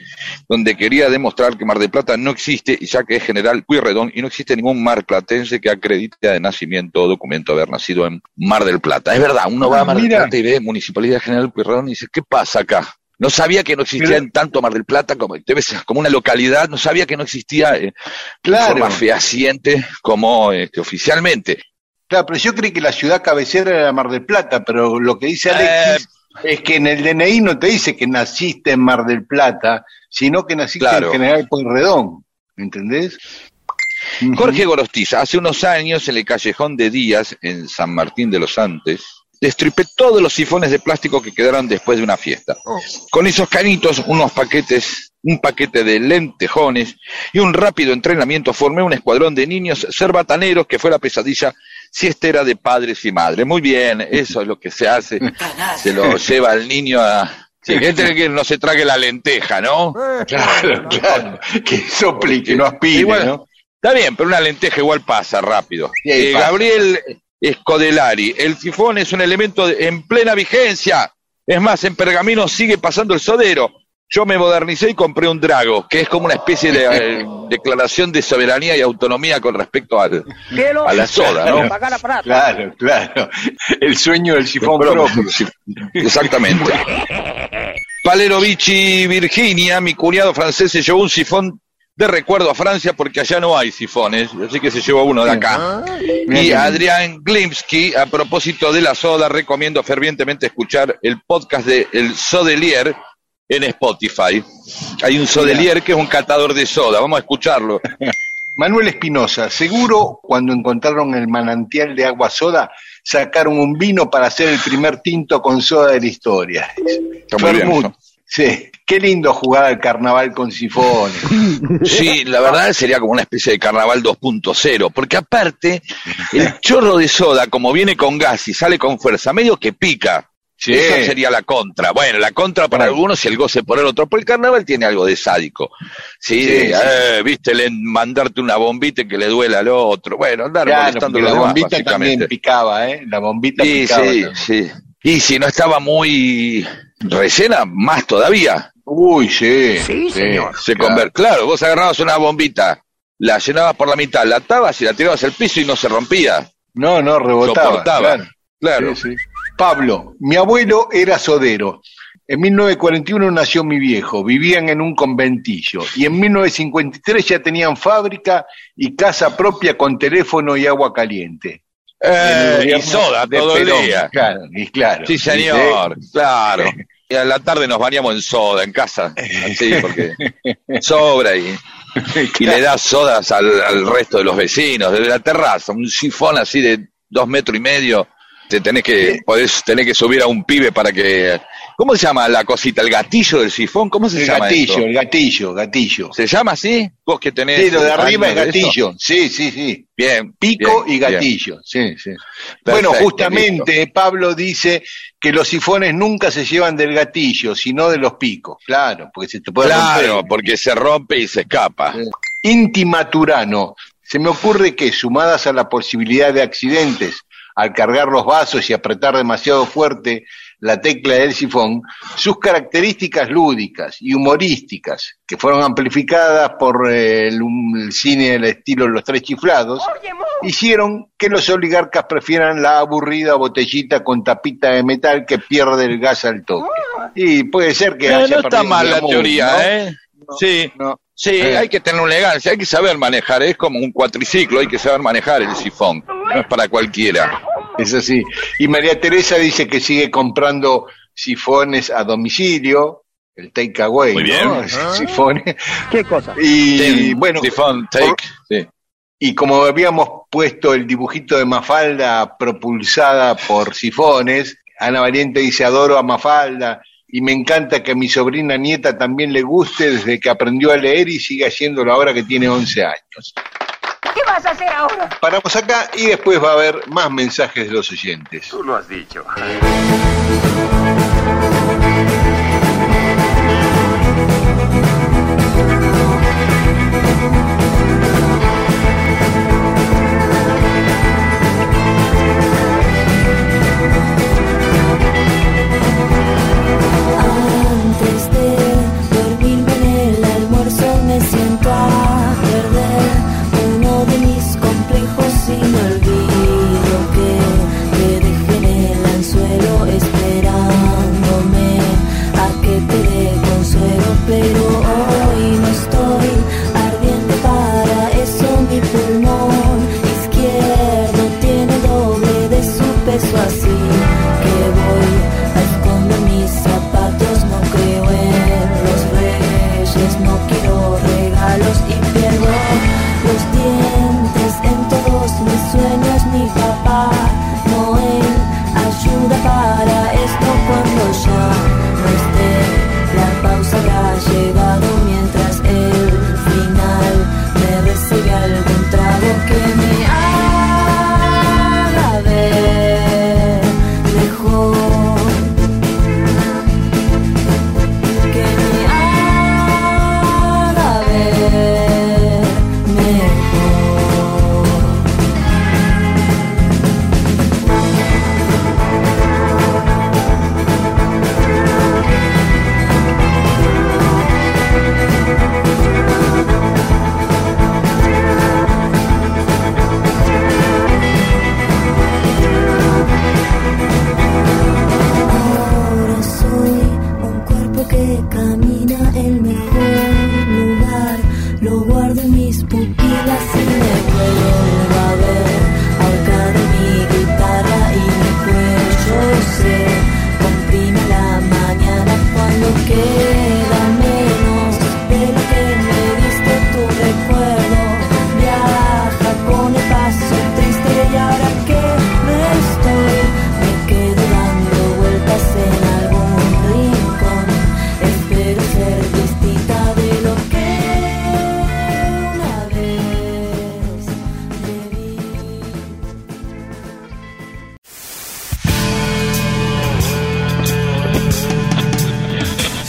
donde quería demostrar que Mar del Plata no existe, y ya que es general Pueyrredón y no existe ningún mar platense que acredite de nacimiento o documento haber nacido en Mar del Plata. Es verdad, uno va a Mar del. Plata y ve Municipalidad General Pueyrredón y dice, ¿qué pasa acá? No sabía que no existía Pero- en tanto Mar del Plata como, debe ser como una localidad, no sabía que no existía eh, Claro. de forma fehaciente como este, oficialmente. Claro, pero yo creí que la ciudad cabecera era Mar del Plata, pero lo que dice Eh, Alexis Es que en el DNI no te dice que naciste en Mar del Plata, sino que naciste Claro. en General Pueyrredón. ¿Entendés? Jorge Gorostiza, hace unos años en el callejón de Díaz, en San Martín de los Andes, destripé todos los sifones de plástico que quedaron después de una fiesta. Con esos canitos, unos paquetes, un paquete de lentejones y un rápido entrenamiento, formé un escuadrón de niños cerbataneros que fue la pesadilla siestera de padres y madres. Muy bien, eso es lo que se hace. Se lo lleva al niño a... Sí, que entre que no se trague la lenteja, ¿no? Claro, claro. Que sople que no aspire, Igual- ¿no? Está bien, pero una lenteja igual pasa rápido. Eh, pasa. Gabriel Escodelari, el sifón es un elemento de- en plena vigencia. Es más, en Pergamino sigue pasando el sodero. Yo me modernicé y compré un Drago, que es como una especie de eh, declaración de soberanía y autonomía con respecto al, a la soda, ¿no? Claro, claro. El sueño del sifón propio. Exactamente. Palero Vichy, Virginia, mi cuñado francés se llevó un sifón de recuerdo a Francia porque allá no hay sifones, así que se llevó uno de acá. Y Adrián Glimsky, a propósito de la soda, recomiendo fervientemente escuchar el podcast de El Sodelier en Spotify. Hay un Sodelier que es un catador de soda, vamos a escucharlo. Manuel Espinosa, seguro cuando encontraron el manantial de agua soda, sacaron un vino para hacer el primer tinto con soda de la historia. Está muy bien Vermut. eso. Sí, qué lindo jugar al carnaval con sifones. Sí, la verdad sería como una especie de carnaval 2.0, porque aparte, el chorro de soda, como viene con gas y sale con fuerza, medio que pica. Sí. Esa sería la contra. Bueno, la contra para Claro. algunos y el goce por el otro. Pero el carnaval tiene algo de sádico. Sí, Sí, de, eh, viste, le- mandarte una bombita y que le duela al otro. Bueno, andar Claro, molestando porque a los la demás, bombita también picaba, ¿eh? La bombita Sí, picaba. sí, también. sí. Y si no estaba muy rellena, más todavía. Uy, sí. Sí, Se conver- Claro, vos agarrabas una bombita, la llenabas por la mitad, la atabas y la tirabas al piso y no se rompía. No, no, rebotaba. Soportaba. claro. Claro. Sí, sí. Pablo, mi abuelo era sodero. En 1941 nació mi viejo, vivían en un conventillo y en 1953 ya tenían fábrica y casa propia con teléfono y agua caliente. Eh, y soda de todo el día. Claro, y claro. Sí, señor, claro. Y a la tarde nos bañamos en soda en casa, así, porque sobra y, y le das sodas al, al resto de los vecinos, desde la terraza, un sifón así de dos metros y medio, te tenés que, podés tener que subir a un pibe para que, ¿cómo se llama la cosita? ¿El gatillo del sifón? ¿Cómo se El llama gatillo, eso? el gatillo, gatillo. ¿Se llama así? Vos que tenés... Sí, lo de arriba es gatillo. Sí, sí, sí. Bien. Pico bien, y bien. gatillo. Sí, sí. Perfecto, bueno, justamente Pablo dice que los sifones nunca se llevan del gatillo, sino de los picos. Claro, porque se te puede Claro, romper. porque se rompe y se escapa. Inti Maturano. Se me ocurre que, sumadas a la posibilidad de accidentes al cargar los vasos y apretar demasiado fuerte la tecla del sifón, sus características lúdicas y humorísticas, que fueron amplificadas por eh, el, el cine del estilo Los Tres Chiflados, hicieron que los oligarcas prefieran la aburrida botellita con tapita de metal que pierde el gas al toque. Y puede ser que haya no está mal la teoría, ¿no? ¿eh? Sí, No. sí, Eh. hay que tener una elegancia, hay que saber manejar, es como un cuatriciclo, hay que saber manejar el sifón, no es para cualquiera. Es así. Y María Teresa dice que sigue comprando sifones a domicilio, el takeaway, Muy ¿no? bien. Sifones. ¿Qué cosa? Y bueno, sifón, take, sí. y como habíamos puesto el dibujito de Mafalda propulsada por sifones, Ana Valiente dice adoro a Mafalda y me encanta que a mi sobrina nieta también le guste desde que aprendió a leer y sigue haciéndolo ahora que tiene 11 años. ¿Qué vas a hacer ahora? Paramos acá y después va a haber más mensajes de los oyentes. Tú lo has dicho.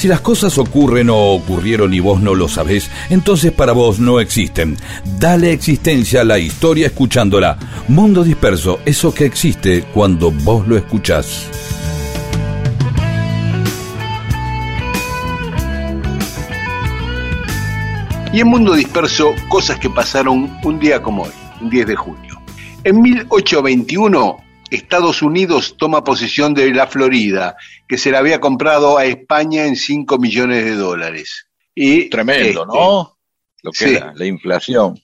Si las cosas ocurren o ocurrieron y vos no lo sabés, entonces para vos no existen. Dale existencia a la historia escuchándola. Mundo disperso, eso que existe cuando vos lo escuchás. Y en Mundo Disperso, cosas que pasaron un día como hoy, un 10 de junio. En 1821, Estados Unidos toma posesión de la Florida, que se la había comprado a España en 5 millones de dólares. Y, Tremendo, este, ¿no? Lo que sí. era, la inflación.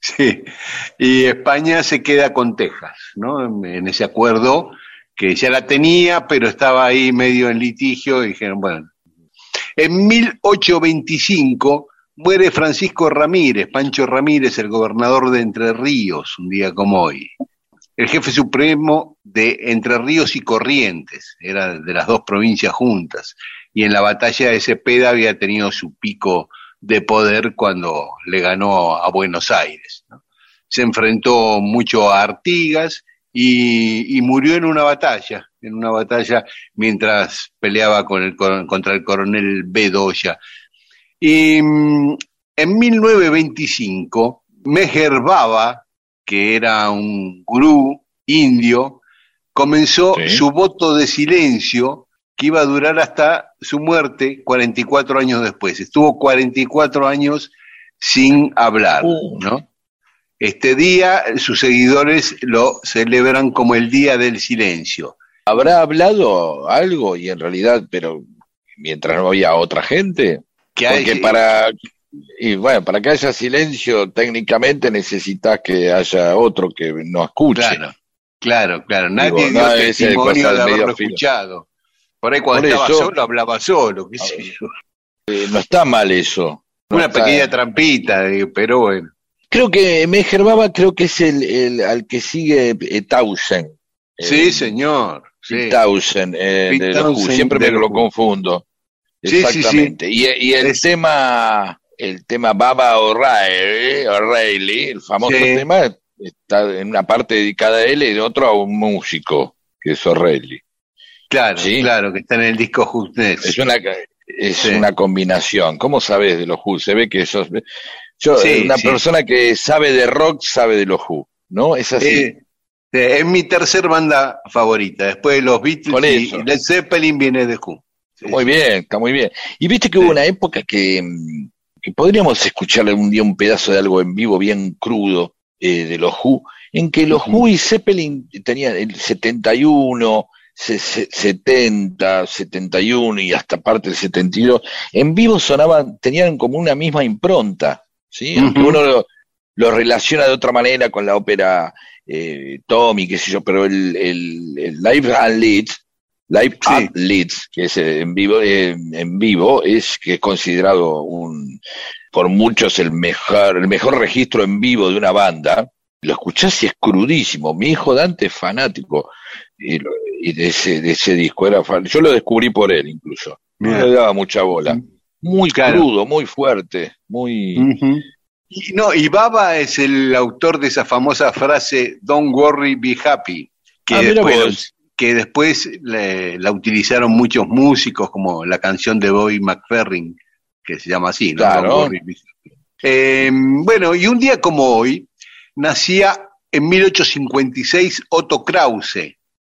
Sí, y España se queda con Texas, ¿no? En ese acuerdo que ya la tenía, pero estaba ahí medio en litigio y dijeron, bueno. En 1825 muere Francisco Ramírez, Pancho Ramírez, el gobernador de Entre Ríos, un día como hoy. El jefe supremo de Entre Ríos y Corrientes, era de las dos provincias juntas, y en la batalla de Cepeda había tenido su pico de poder cuando le ganó a Buenos Aires. Se enfrentó mucho a Artigas y, murió en una batalla, en una batalla mientras peleaba con el, contra el coronel Bedoya. Y mm, en 1925, Meher Baba, que era un gurú indio, comenzó Sí. su voto de silencio que iba a durar hasta su muerte 44 años después. Estuvo 44 años sin hablar, Uh. ¿no? Este día sus seguidores lo celebran como el Día del Silencio. ¿Habrá hablado algo y en realidad, pero mientras no había otra gente? Que hay- Porque para, y bueno, para que haya silencio, técnicamente necesitas que haya otro que no escuche. Claro, claro, claro. Nadie Digo, dio no, testimonio de haberlo escuchado. Por ahí cuando Por estaba eso- solo hablaba solo, qué sé yo. Eh, no está mal eso. No Una está- pequeña trampita, pero bueno. Creo que Meher Baba creo que es el, el al que sigue eh, Tausen. Sí, Eh, señor. Sí. Townsend, eh, de Townsend siempre me lo confundo. Sí, sí, sí. Exactamente. Y, y el Es- tema, el tema Baba O'Reilly, O'Reilly, el famoso Sí. tema, está en una parte dedicada a él y en otro a un músico, que es O'Reilly. Claro, Sí. claro, que está en el disco Justness. Es una es Sí. una combinación. ¿Cómo sabes de los Who? Se ve que sos yo Sí, una persona que sabe de rock sabe de los Who, ¿no? Es así. Eh, eh, es mi tercer banda favorita. Después de los Beatles y, Led Zeppelin viene de Who. Muy bien, está muy bien. Y viste que hubo una época que, mm, que podríamos escuchar algún día un pedazo de algo en vivo bien crudo eh, de los Who, en que los Who y Zeppelin tenían el 71, se- se- 70, 71 y hasta parte del 72, en vivo sonaban, tenían como una misma impronta, ¿sí? Aunque uno lo, lo relaciona de otra manera con la ópera eh, Tommy, qué sé yo, pero el, el, el Live and Leeds, Live Sí. at Leeds, que es eh, en vivo, eh, en vivo, es que es considerado un, por muchos el mejor, el mejor registro en vivo de una banda. Lo escuchás y es crudísimo. Mi hijo Dante es fanático y, lo- y de ese, de ese disco. Era fan- Yo lo descubrí por él incluso. No le daba mucha bola. Muy Claro. crudo, muy fuerte, muy... Y, no, y Baba es el autor de esa famosa frase Don't worry, be happy, que Ah, después. Que después le- la utilizaron muchos músicos, como la canción de Bobby McFerrin, que se llama así, ¿no? Claro. Eh, bueno, y un día como hoy, nacía en 1856 Otto Krause,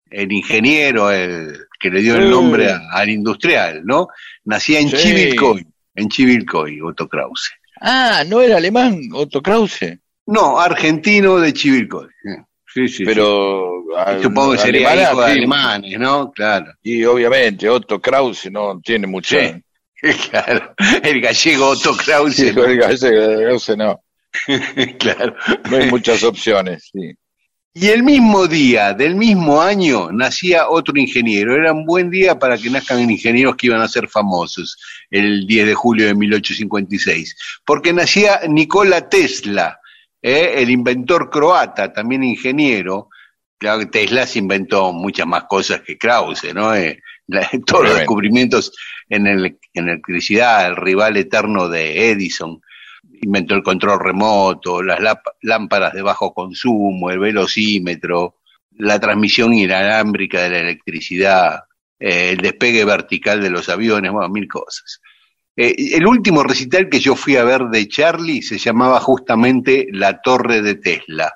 el ingeniero, el que le dio el nombre a- al industrial, ¿no? Nacía en Sí. Chivilcoy, en Chivilcoy, Otto Krause. Ah, no era alemán, Otto Krause. No, argentino de Chivilcoy. Sí, sí. Pero sí. Supongo que sería alemana, hijo de sí. alemanes, ¿no? Claro. Y obviamente Otto Krause no tiene mucha... Sí. claro. El gallego Otto Krause. Sí, ¿no? el Krause no. claro. No hay muchas opciones, sí. Y el mismo día, del mismo año, nacía otro ingeniero. Era un buen día para que nazcan ingenieros que iban a ser famosos, el 10 de julio de 1856. Porque nacía Nikola Tesla, ¿eh? el inventor croata, también ingeniero. Claro que Tesla se inventó muchas más cosas que Krause, ¿no? Eh, la- todos los descubrimientos en, el, en electricidad, el rival eterno de Edison inventó el control remoto, las lámparas de bajo consumo, el velocímetro, la transmisión inalámbrica de la electricidad. eh, el despegue vertical de los aviones, bueno, mil cosas. Eh, el último recital que yo fui a ver de Charlie se llamaba justamente La Torre de Tesla.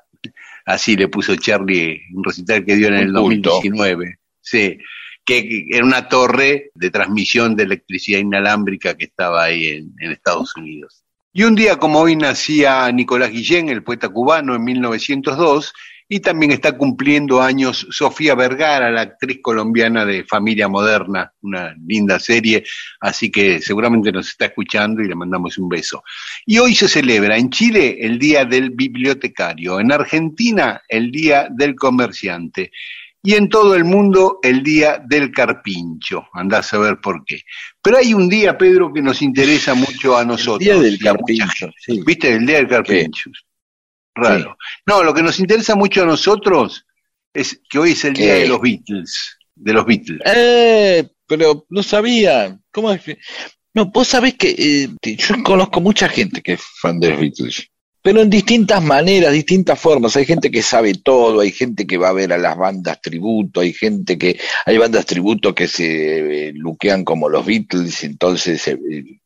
Así le puso Charlie un recital que dio en el Un culto. 2019. Sí, que, que era una torre de transmisión de electricidad inalámbrica que estaba ahí en, en Estados Unidos. Y un día como hoy nacía Nicolás Guillén, el poeta cubano, en 1902, y también está cumpliendo años Sofía Vergara, la actriz colombiana de Familia Moderna, una linda serie, así que seguramente nos está escuchando y le mandamos un beso. Y hoy se celebra en Chile el Día del Bibliotecario, en Argentina el Día del Comerciante y en todo el mundo el Día del Carpincho. Andás a ver por qué. Pero hay un día, Pedro, que nos interesa mucho a nosotros. Día del carpincho, sí. ¿Viste? El día del carpincho. Raro. No, lo que nos interesa mucho a nosotros es que hoy es el ¿Qué? día de los Beatles. De los Beatles. Eh, pero no sabía. ¿Cómo es? que- No, vos sabés que eh, yo conozco mucha gente que es fan de los Beatles, pero en distintas maneras, distintas formas. Hay gente que sabe todo, hay gente que va a ver a las bandas tributo, hay gente que, hay bandas tributo que se eh, luquean como los Beatles, entonces eh,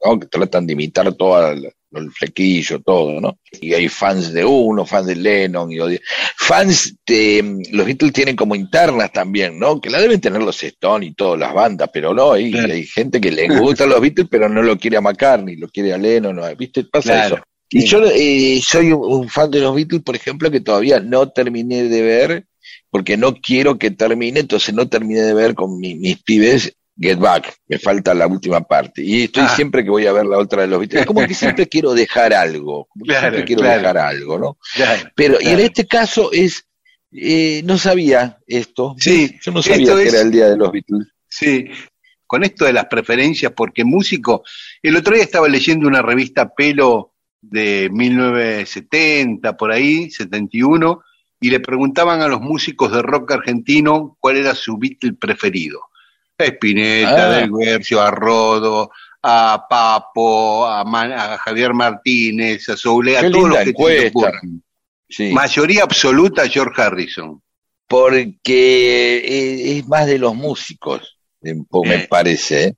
¿no? que tratan de imitar todo el, el flequillo, todo, ¿no? Y hay fans de uno, fans de Lennon, y fans de mm, los Beatles tienen como internas también, ¿no? Que la deben tener los Stones y todas las bandas, pero no, hay, Claro. hay gente que le gustan los Beatles, pero no lo quiere a McCartney, lo quiere a Lennon, ¿no? ¿viste? Pasa Claro. eso. Y yo eh, soy un, fan de los Beatles, por ejemplo, que todavía no terminé de ver, porque no quiero que termine, entonces no terminé de ver con mi- mis pibes Get Back, me falta la última parte. Y estoy Ah. siempre que voy a ver la otra de los Beatles. Es como que siempre quiero dejar algo, como Claro, siempre quiero claro. dejar algo, ¿no? Claro, Pero, y en este caso es, eh, no sabía esto. Sí, Yo no sabía que es- era el día de los Beatles. Sí, con esto de las preferencias, porque músico, el otro día estaba leyendo una revista Pelo de 1970, por ahí, 71, y le preguntaban a los músicos de rock argentino cuál era su Beatle preferido. A Spinetta, Ah. Del Guercio, a Rodo, a Papo, a, Man- a Javier Martínez, a Soule, a todos los que te. Sí. Mayoría absoluta George Harrison. porque es más de los músicos, eh, me Eh. parece. ¿eh?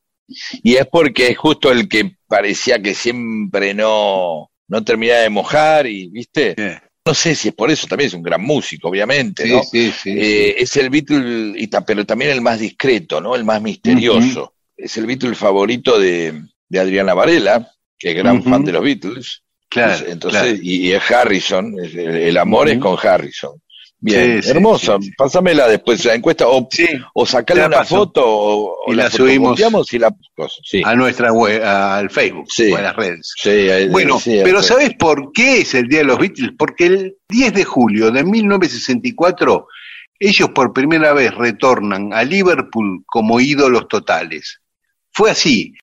Y es porque es justo el que parecía que siempre no, no terminaba de mojar y, ¿viste? No sé si es por eso, también es un gran músico, obviamente, Sí, ¿no? sí, sí, Eh, Es el Beatle, y pero también el más discreto, ¿no? El más misterioso. Es el Beatle favorito de, de Adriana Varela, que es gran fan de los Beatles. Claro, Entonces, claro. y, y es Harrison, el, el amor es con Harrison. Bien, Sí, hermosa, sí, sí. pásamela después la encuesta, o, o sacale la una paso. foto, o, o Y la subimos. fotocopiamos y la a nuestra web, al Facebook Sí. o a las redes. Sí, Bueno, pero ¿sabes por qué es el Día de los Beatles? Porque el 10 de julio de 1964 ellos por primera vez retornan a Liverpool como ídolos totales. Fue así.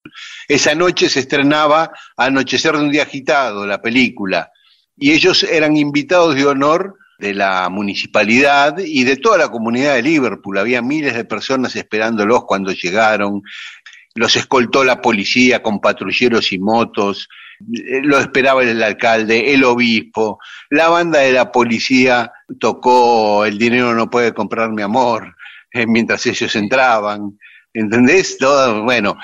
Esa noche se estrenaba Anochecer de un día agitado, la película, y ellos eran invitados de honor de la municipalidad y de toda la comunidad de Liverpool. Había miles de personas esperándolos cuando llegaron. Los escoltó la policía con patrulleros y motos. Eh, Lo esperaba el alcalde, el obispo. La banda de la policía tocó El dinero no puede comprar mi amor eh, mientras ellos entraban. ¿Entendés? Todo, bueno,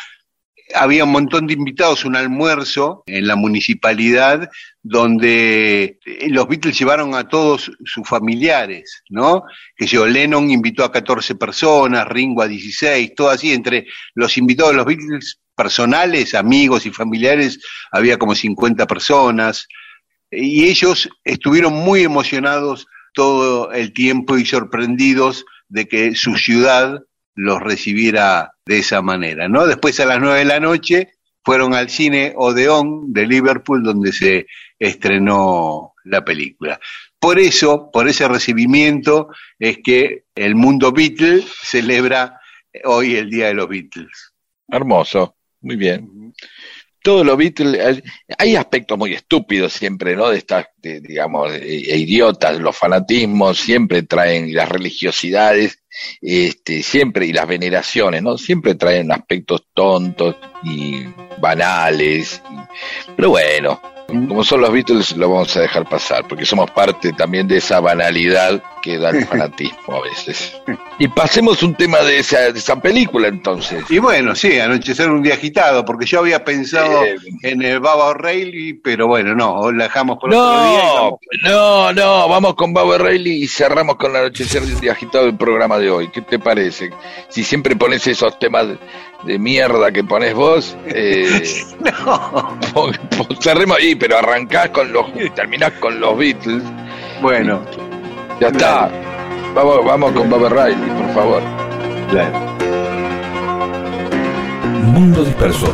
había un montón de invitados, un almuerzo en la municipalidad donde eh, los Beatles llevaron a todos sus familiares, ¿no? Que yo, Lennon invitó a 14 personas, Ringo a 16, todo así, entre los invitados de los Beatles personales, amigos y familiares, había como 50 personas, y ellos estuvieron muy emocionados todo el tiempo y sorprendidos de que su ciudad los recibiera de esa manera, ¿no? Después a las nueve de la noche fueron al cine Odeón de Liverpool donde se estrenó la película. Por eso, por ese recibimiento, es que el mundo Beatle celebra hoy el Día de los Beatles. Hermoso, muy bien. Todos los Beatles, hay aspectos muy estúpidos siempre, ¿no? De estas, digamos, e, idiotas, los fanatismos siempre traen, las religiosidades, este, siempre, y las veneraciones, ¿no? Siempre traen aspectos tontos y banales. pero bueno, Como son los Beatles, lo vamos a dejar pasar, porque somos parte también de esa banalidad que da el fanatismo a veces. Y pasemos un tema de esa, de esa película entonces. Y bueno, sí, anochecer un día agitado, porque yo había pensado Eh. en el Baba O'Reilly, pero bueno, no, la dejamos por otro día. y No, vamos- no, no, vamos con Bob Riley y cerramos con la anochecer de un día agitado el programa de hoy. ¿Qué te parece? Si siempre pones esos temas de, mierda que pones vos, eh, No, cerremos ahí, pero arrancás con los, terminás con los Beatles, bueno, ya está. Vamos, vamos con Bob Riley, por favor. claro. Mundo disperso.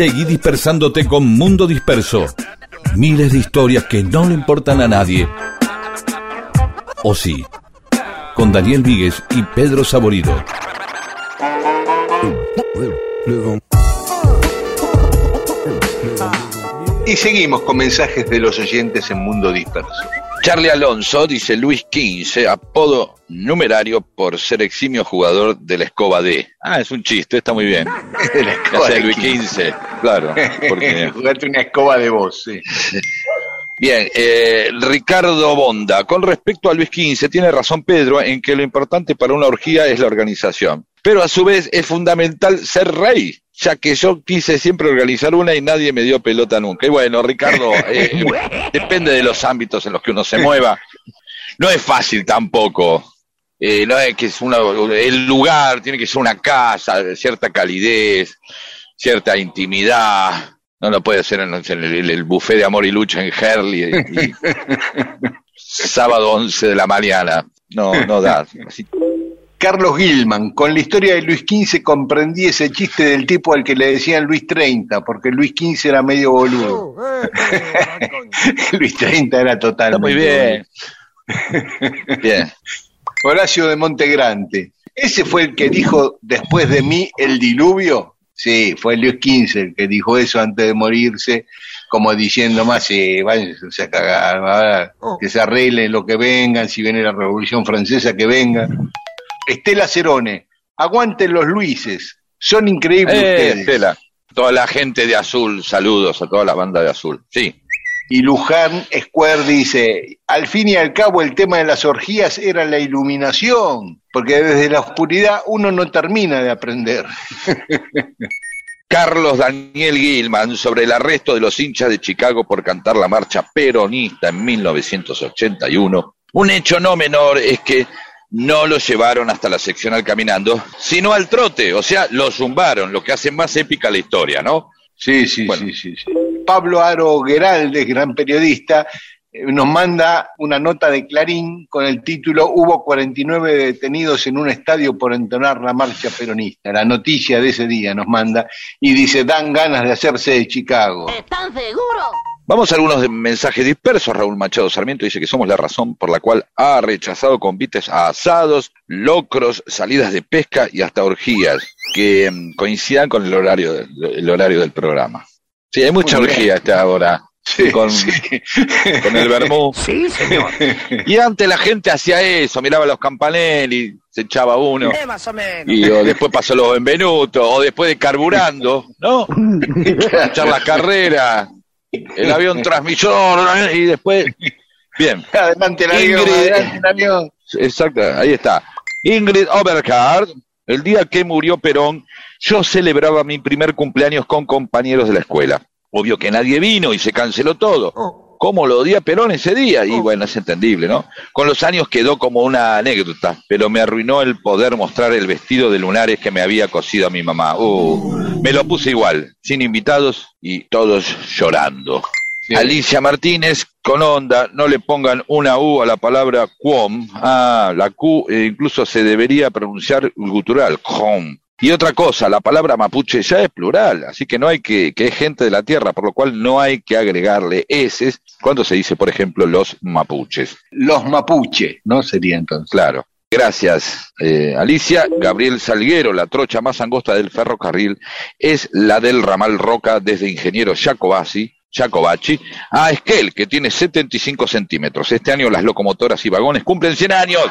Seguí dispersándote con Mundo Disperso. Miles de historias que no le importan a nadie. O sí. Con Daniel Víguez y Pedro Saborido. Y seguimos con mensajes de los oyentes en Mundo Disperso. Charlie Alonso dice Luis XV, apodo numerario por ser eximio jugador de la escoba D. Ah, es un chiste, está muy bien. De la escoba de Luis. XV, claro. Porque... Jugate una escoba de voz, sí. Bien, eh, Ricardo Bonda, con respecto a Luis XV, tiene razón Pedro en que lo importante para una orgía es la organización. Pero a su vez es fundamental ser rey, ya que yo quise siempre organizar una y nadie me dio pelota nunca. Y bueno, Ricardo, eh, depende de los ámbitos en los que uno se mueva. No es fácil tampoco. Eh, no es que es una, el lugar tiene que ser una casa de cierta calidez, cierta intimidad. No lo puede hacer en, en el, el buffet de amor y lucha en Herley y- sábado 11 de la mañana. No, no da. Así- Carlos Gilman, con la historia de Luis XV comprendí ese chiste del tipo al que le decían Luis 30, porque Luis XV era medio boludo. Luis 30 era total. Muy bien. Bien. Horacio de Montegrande. ¿Ese fue el que dijo después de mí el diluvio? Sí, fue Luis XV el que dijo eso antes de morirse, como diciendo más, sí, váyanse a cagar, ahora que se arreglen lo que vengan, si viene la Revolución Francesa, que venga. Estela Cerone, aguanten los Luises, son increíbles Eh, ustedes. Estela. Toda la gente de Azul, saludos a toda la banda de Azul. Sí. Y Luján Square dice, al fin y al cabo el tema de las orgías era la iluminación, porque desde la oscuridad uno no termina de aprender. Carlos Daniel Gilman sobre el arresto de los hinchas de Chicago por cantar la marcha peronista en 1981. Un hecho no menor es que no lo llevaron hasta la seccional caminando, sino al trote, o sea, lo zumbaron, lo que hace más épica la historia, ¿no? Sí, sí, Bueno. sí, sí, sí. Pablo Aro Geraldes, gran periodista, eh, nos manda una nota de Clarín con el título Hubo 49 detenidos en un estadio por entonar la marcha peronista. La noticia de ese día nos manda y dice, dan ganas de hacerse de Chicago. ¿Están seguros? Vamos a algunos de- mensajes dispersos. Raúl Machado Sarmiento dice que somos la razón por la cual ha rechazado convites a asados, locros, salidas de pesca y hasta orgías que mm, coincidan con el horario, del- el horario del programa. Sí, hay mucha Muy orgía a esta hora. Sí, con, sí. con el vermú. Sí, señor. Y antes la gente hacía eso, miraba los campanelli, se echaba uno. Eh, más o menos. Y o después pasó los Benvenuto, o después de carburando, ¿no? Echar la carrera, el avión transmisor, y después. Bien, Adelante el avión, Ingrid. adelante el avión. exacto, ahí está. Ingrid Oberhard, el día que murió Perón, yo celebraba mi primer cumpleaños con compañeros de la escuela. Obvio que nadie vino y se canceló todo. ¿Cómo lo odié a Perón ese día? Y bueno, es entendible, ¿no? Con los años quedó como una anécdota, pero me arruinó el poder mostrar el vestido de lunares que me había cosido a mi mamá. Uh, me lo puse igual, sin invitados y todos llorando. Sí. Alicia Martínez, con onda, no le pongan una U a la palabra quom. Ah, la Q eh, incluso se debería pronunciar gutural, quom. Y otra cosa, la palabra mapuche ya es plural, así que no hay que, que es gente de la tierra, por lo cual no hay que agregarle S cuando se dice, por ejemplo, los mapuches. Los mapuche, ¿no? Sería entonces. Claro. Gracias, eh, Alicia. Gabriel Salguero, la trocha más angosta del ferrocarril, es la del ramal Roca desde Ingeniero Jacobacci, Jacobacci a Esquel, que tiene 75 centímetros. Este año las locomotoras y vagones cumplen 100 años.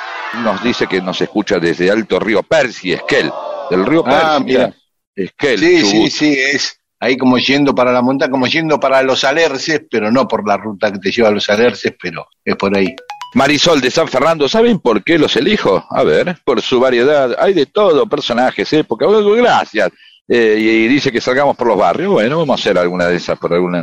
Nos dice que nos escucha desde Alto Río Percy, Esquel. Del río Percy, Ah, mira. Esquel. Sí, sí, Chubut. sí, es ahí como yendo para la montaña, como yendo para los alerces, pero no por la ruta que te lleva a los alerces, pero es por ahí. Marisol de San Fernando, ¿saben por qué los elijo? A ver, por su variedad. Hay de todo, personajes, época. Gracias. Eh, y dice que salgamos por los barrios. Bueno, vamos a hacer alguna de esas por alguna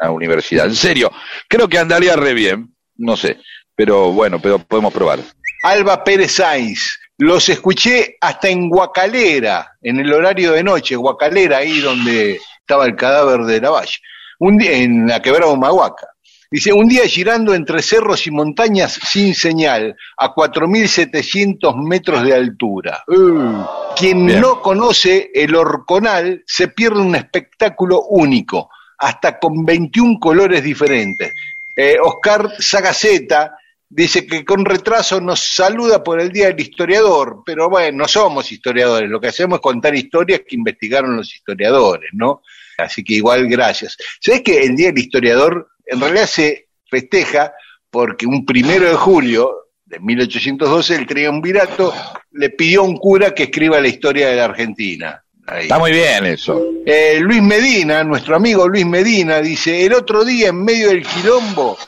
una universidad. En serio, creo que andaría re bien. No sé. Pero bueno, pero podemos probar. Alba Pérez Sainz, los escuché hasta en Guacalera, en el horario de noche, Guacalera, ahí donde estaba el cadáver de Lavalle, un día, en la quebrada Humahuaca. Dice, un día girando entre cerros y montañas sin señal, a 4.700 metros de altura. Uh, quien Bien. no conoce el Orconal se pierde un espectáculo único, hasta con 21 colores diferentes. Eh, Oscar Sagaceta dice que con retraso nos saluda por el Día del Historiador, pero bueno, no somos historiadores, lo que hacemos es contar historias que investigaron los historiadores, ¿no? Así que igual gracias. ¿Sabes que el Día del Historiador en realidad se festeja porque un primero de julio de 1812 el triunvirato le pidió a un cura que escriba la historia de la Argentina. Ahí. Está muy bien eso. Eh, Luis Medina, nuestro amigo Luis Medina, dice, el otro día en medio del quilombo,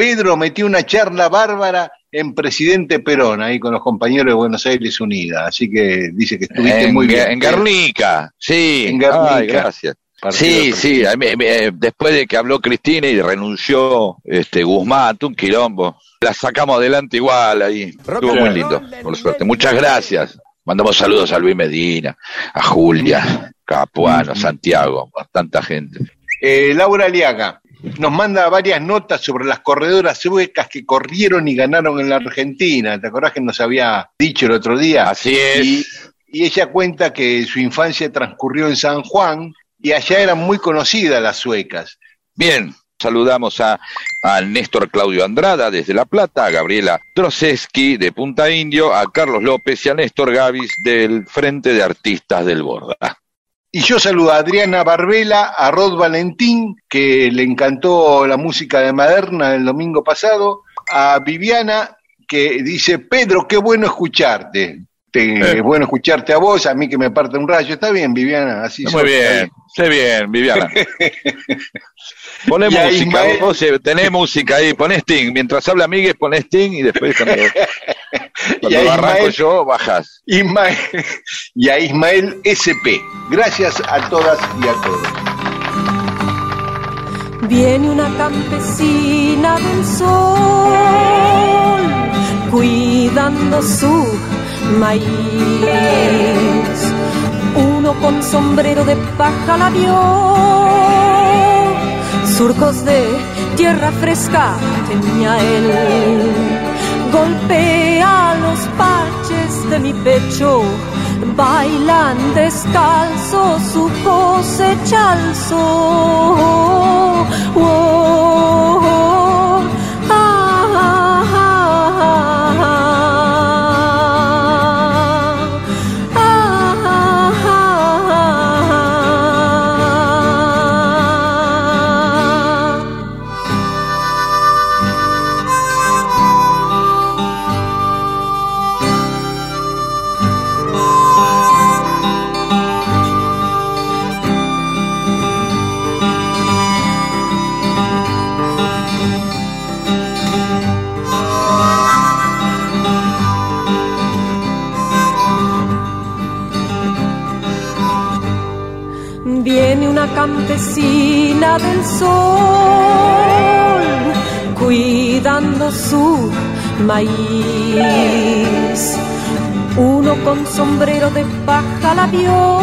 Pedro metió una charla bárbara en Presidente Perón, ahí con los compañeros de Buenos Aires Unida. Así que dice que estuviste En, muy bien. en Guernica, sí. En Guernica. Ay, gracias. Partido Sí, sí, a mí- me- después de que habló Cristina y renunció este Guzmán, un quilombo, la sacamos adelante igual ahí. Estuvo muy lindo, por suerte. Muchas gracias. Mandamos saludos a Luis Medina, a Julia, Capuano, Santiago, a tanta gente. Eh, Laura Aliaga nos manda varias notas sobre las corredoras suecas que corrieron y ganaron en la Argentina. ¿Te acordás que nos había dicho el otro día? Así es. Y, y ella cuenta que su infancia transcurrió en San Juan y allá eran muy conocidas las suecas. Bien, saludamos a, a Néstor Claudio Andrada desde La Plata, a Gabriela Troseski de Punta Indio, a Carlos López y a Néstor Gavis del Frente de Artistas del Borda. Y yo saludo a Adriana Barbela, a Rod Valentín, que le encantó la música de Maderna el domingo pasado, a Viviana, que dice, Pedro, qué bueno escucharte. Te- Eh. Es bueno escucharte a vos, a mí que me parte un rayo. Está bien, Viviana, así Muy bien, sé bien, Viviana. Poné Y música, Ismael- vos eh, tenés música ahí, poné Sting. Mientras habla Miguel, poné Sting y después cuando, Y cuando a arranco Ismael- yo, bajás. Ismael, y a Ismael SP. Gracias a todas y a todos. Viene una campesina del sol cuidando su maíz. Uno con sombrero de paja la vio, surcos de tierra fresca tenía él. Golpea los parches de mi pecho, bailan descalzo su cosecha al sol. Oh, campesina del sol cuidando su maíz. Uno con sombrero de paja la vio,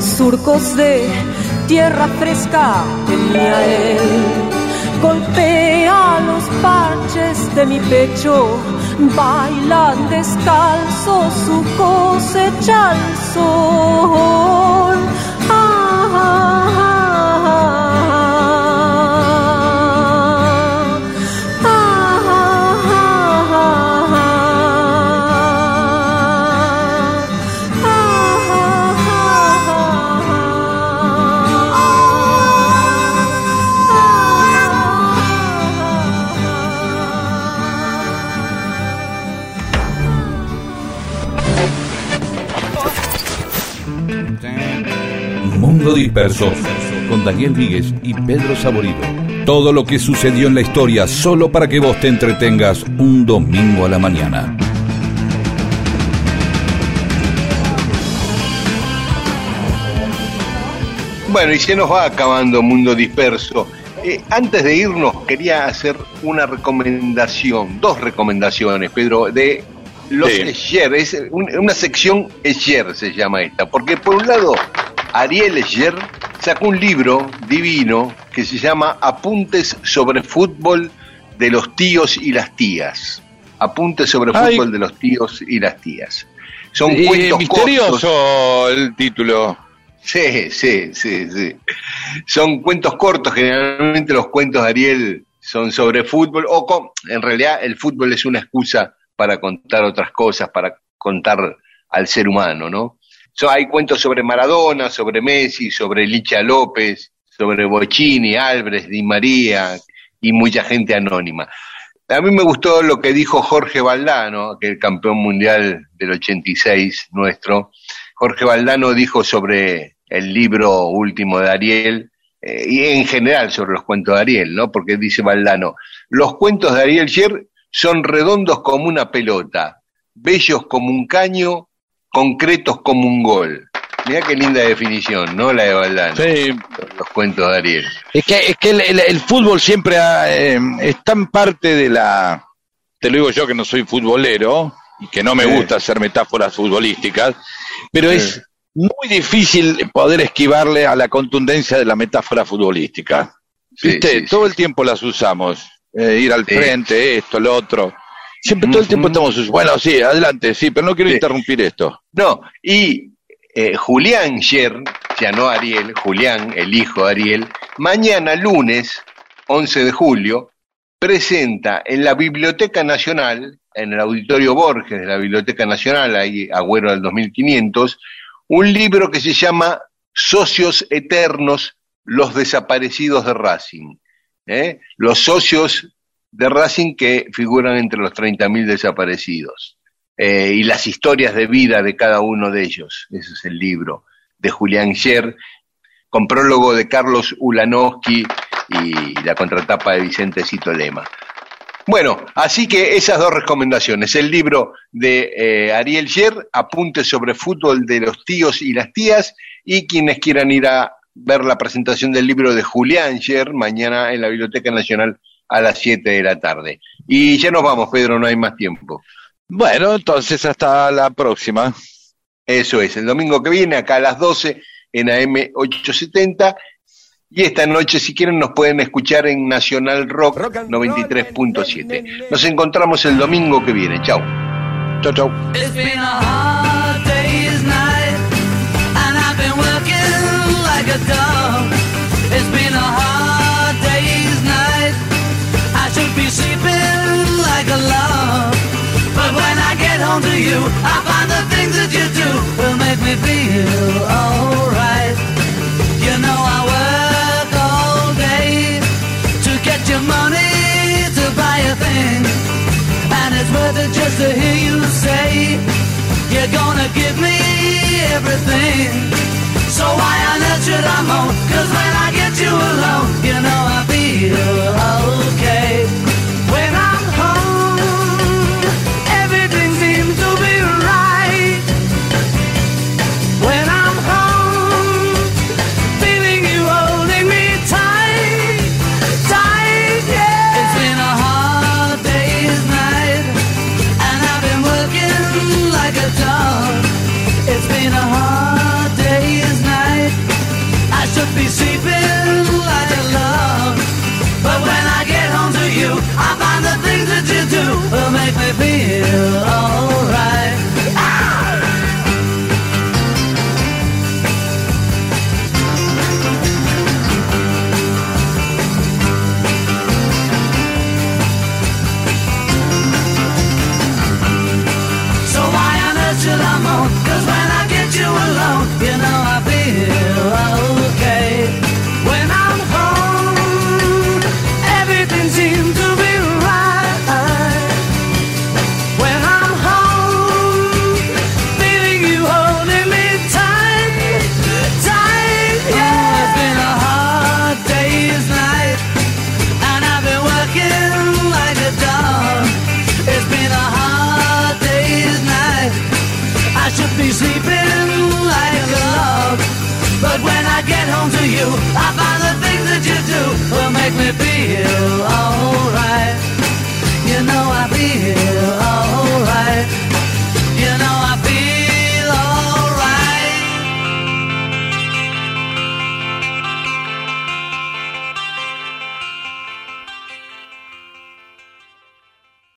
surcos de tierra fresca tenía él. Golpea los parches de mi pecho, bailan descalzo su cosecha al sol. Mundo Disperso con Daniel Víguez y Pedro Saborido. Todo lo que sucedió en la historia solo para que vos te entretengas un domingo a la mañana. Bueno, y se nos va acabando Mundo Disperso. Eh, antes de irnos, quería hacer una recomendación, dos recomendaciones, Pedro, de los Sí. Escher. Es un- una sección Escher se llama esta. Porque por un lado, Ariel Escher sacó un libro divino que se llama Apuntes sobre fútbol de los tíos y las tías. Apuntes sobre Ay. fútbol de los tíos y las tías. Son Y cuentos misterioso cortos. el título. Sí, sí, sí, sí. Son cuentos cortos, generalmente los cuentos de Ariel son sobre fútbol, o con- en realidad el fútbol es una excusa para contar otras cosas, para contar al ser humano, ¿no? Hay cuentos sobre Maradona, sobre Messi, sobre Licha López, sobre Bocini, Álvarez, Di María y mucha gente anónima. A mí me gustó lo que dijo Jorge Valdano, que el campeón mundial del 86 nuestro, Jorge Valdano dijo sobre el libro último de Ariel, eh, y en general sobre los cuentos de Ariel, ¿no? Porque dice Valdano, los cuentos de Ariel Sher son redondos como una pelota, bellos como un caño, concretos como un gol. Mirá qué linda definición, ¿no? La de Valdano, Sí, los cuentos de Ariel. Es que, es que el, el- el fútbol siempre ha, eh, es tan parte de la. Te lo digo yo que no soy futbolero y que no me Sí. gusta hacer metáforas futbolísticas, pero Sí. es muy difícil poder esquivarle a la contundencia de la metáfora futbolística. ¿Viste? sí, Todo el tiempo las usamos. eh, ir al frente, esto, lo otro. Siempre todo el tiempo estamos Bueno, sí, adelante, sí, pero no quiero Sí. interrumpir esto. No, y eh, Julián Sher, ya no Ariel, Julián, el hijo de Ariel, mañana lunes, 11 de julio, presenta en la Biblioteca Nacional, en el Auditorio Borges de la Biblioteca Nacional, ahí Agüero del 2500, un libro que se llama Socios Eternos, los desaparecidos de Racing. ¿eh? Los socios de Racing que figuran entre los 30.000 desaparecidos eh, y las historias de vida de cada uno de ellos. Ese es el libro de Julián Scher, con prólogo de Carlos Ulanowski y la contratapa de Vicente Cito Lema. Bueno, así que esas dos recomendaciones. El libro de eh, Ariel Scher, Apuntes sobre fútbol de los tíos y las tías, y quienes quieran ir a ver la presentación del libro de Julián Scher, mañana en la Biblioteca Nacional a las 7 de la tarde. Y ya nos vamos, Pedro, no hay más tiempo. Bueno, entonces hasta la próxima. Eso es, el domingo que viene, acá a las 12 en AM 870. Y esta noche, si quieren, nos pueden escuchar en Nacional Rock 93.7. Nos encontramos el domingo que viene. Chao. Chau, chau. A hard Sleeping like a log. But when I get home to you, I find the things that you do will make me feel alright. You know I work all day to get your money to buy a thing. And it's worth it just to hear you say You're gonna give me everything So why on earth should I moan? Cause when I get you alone You know I feel okay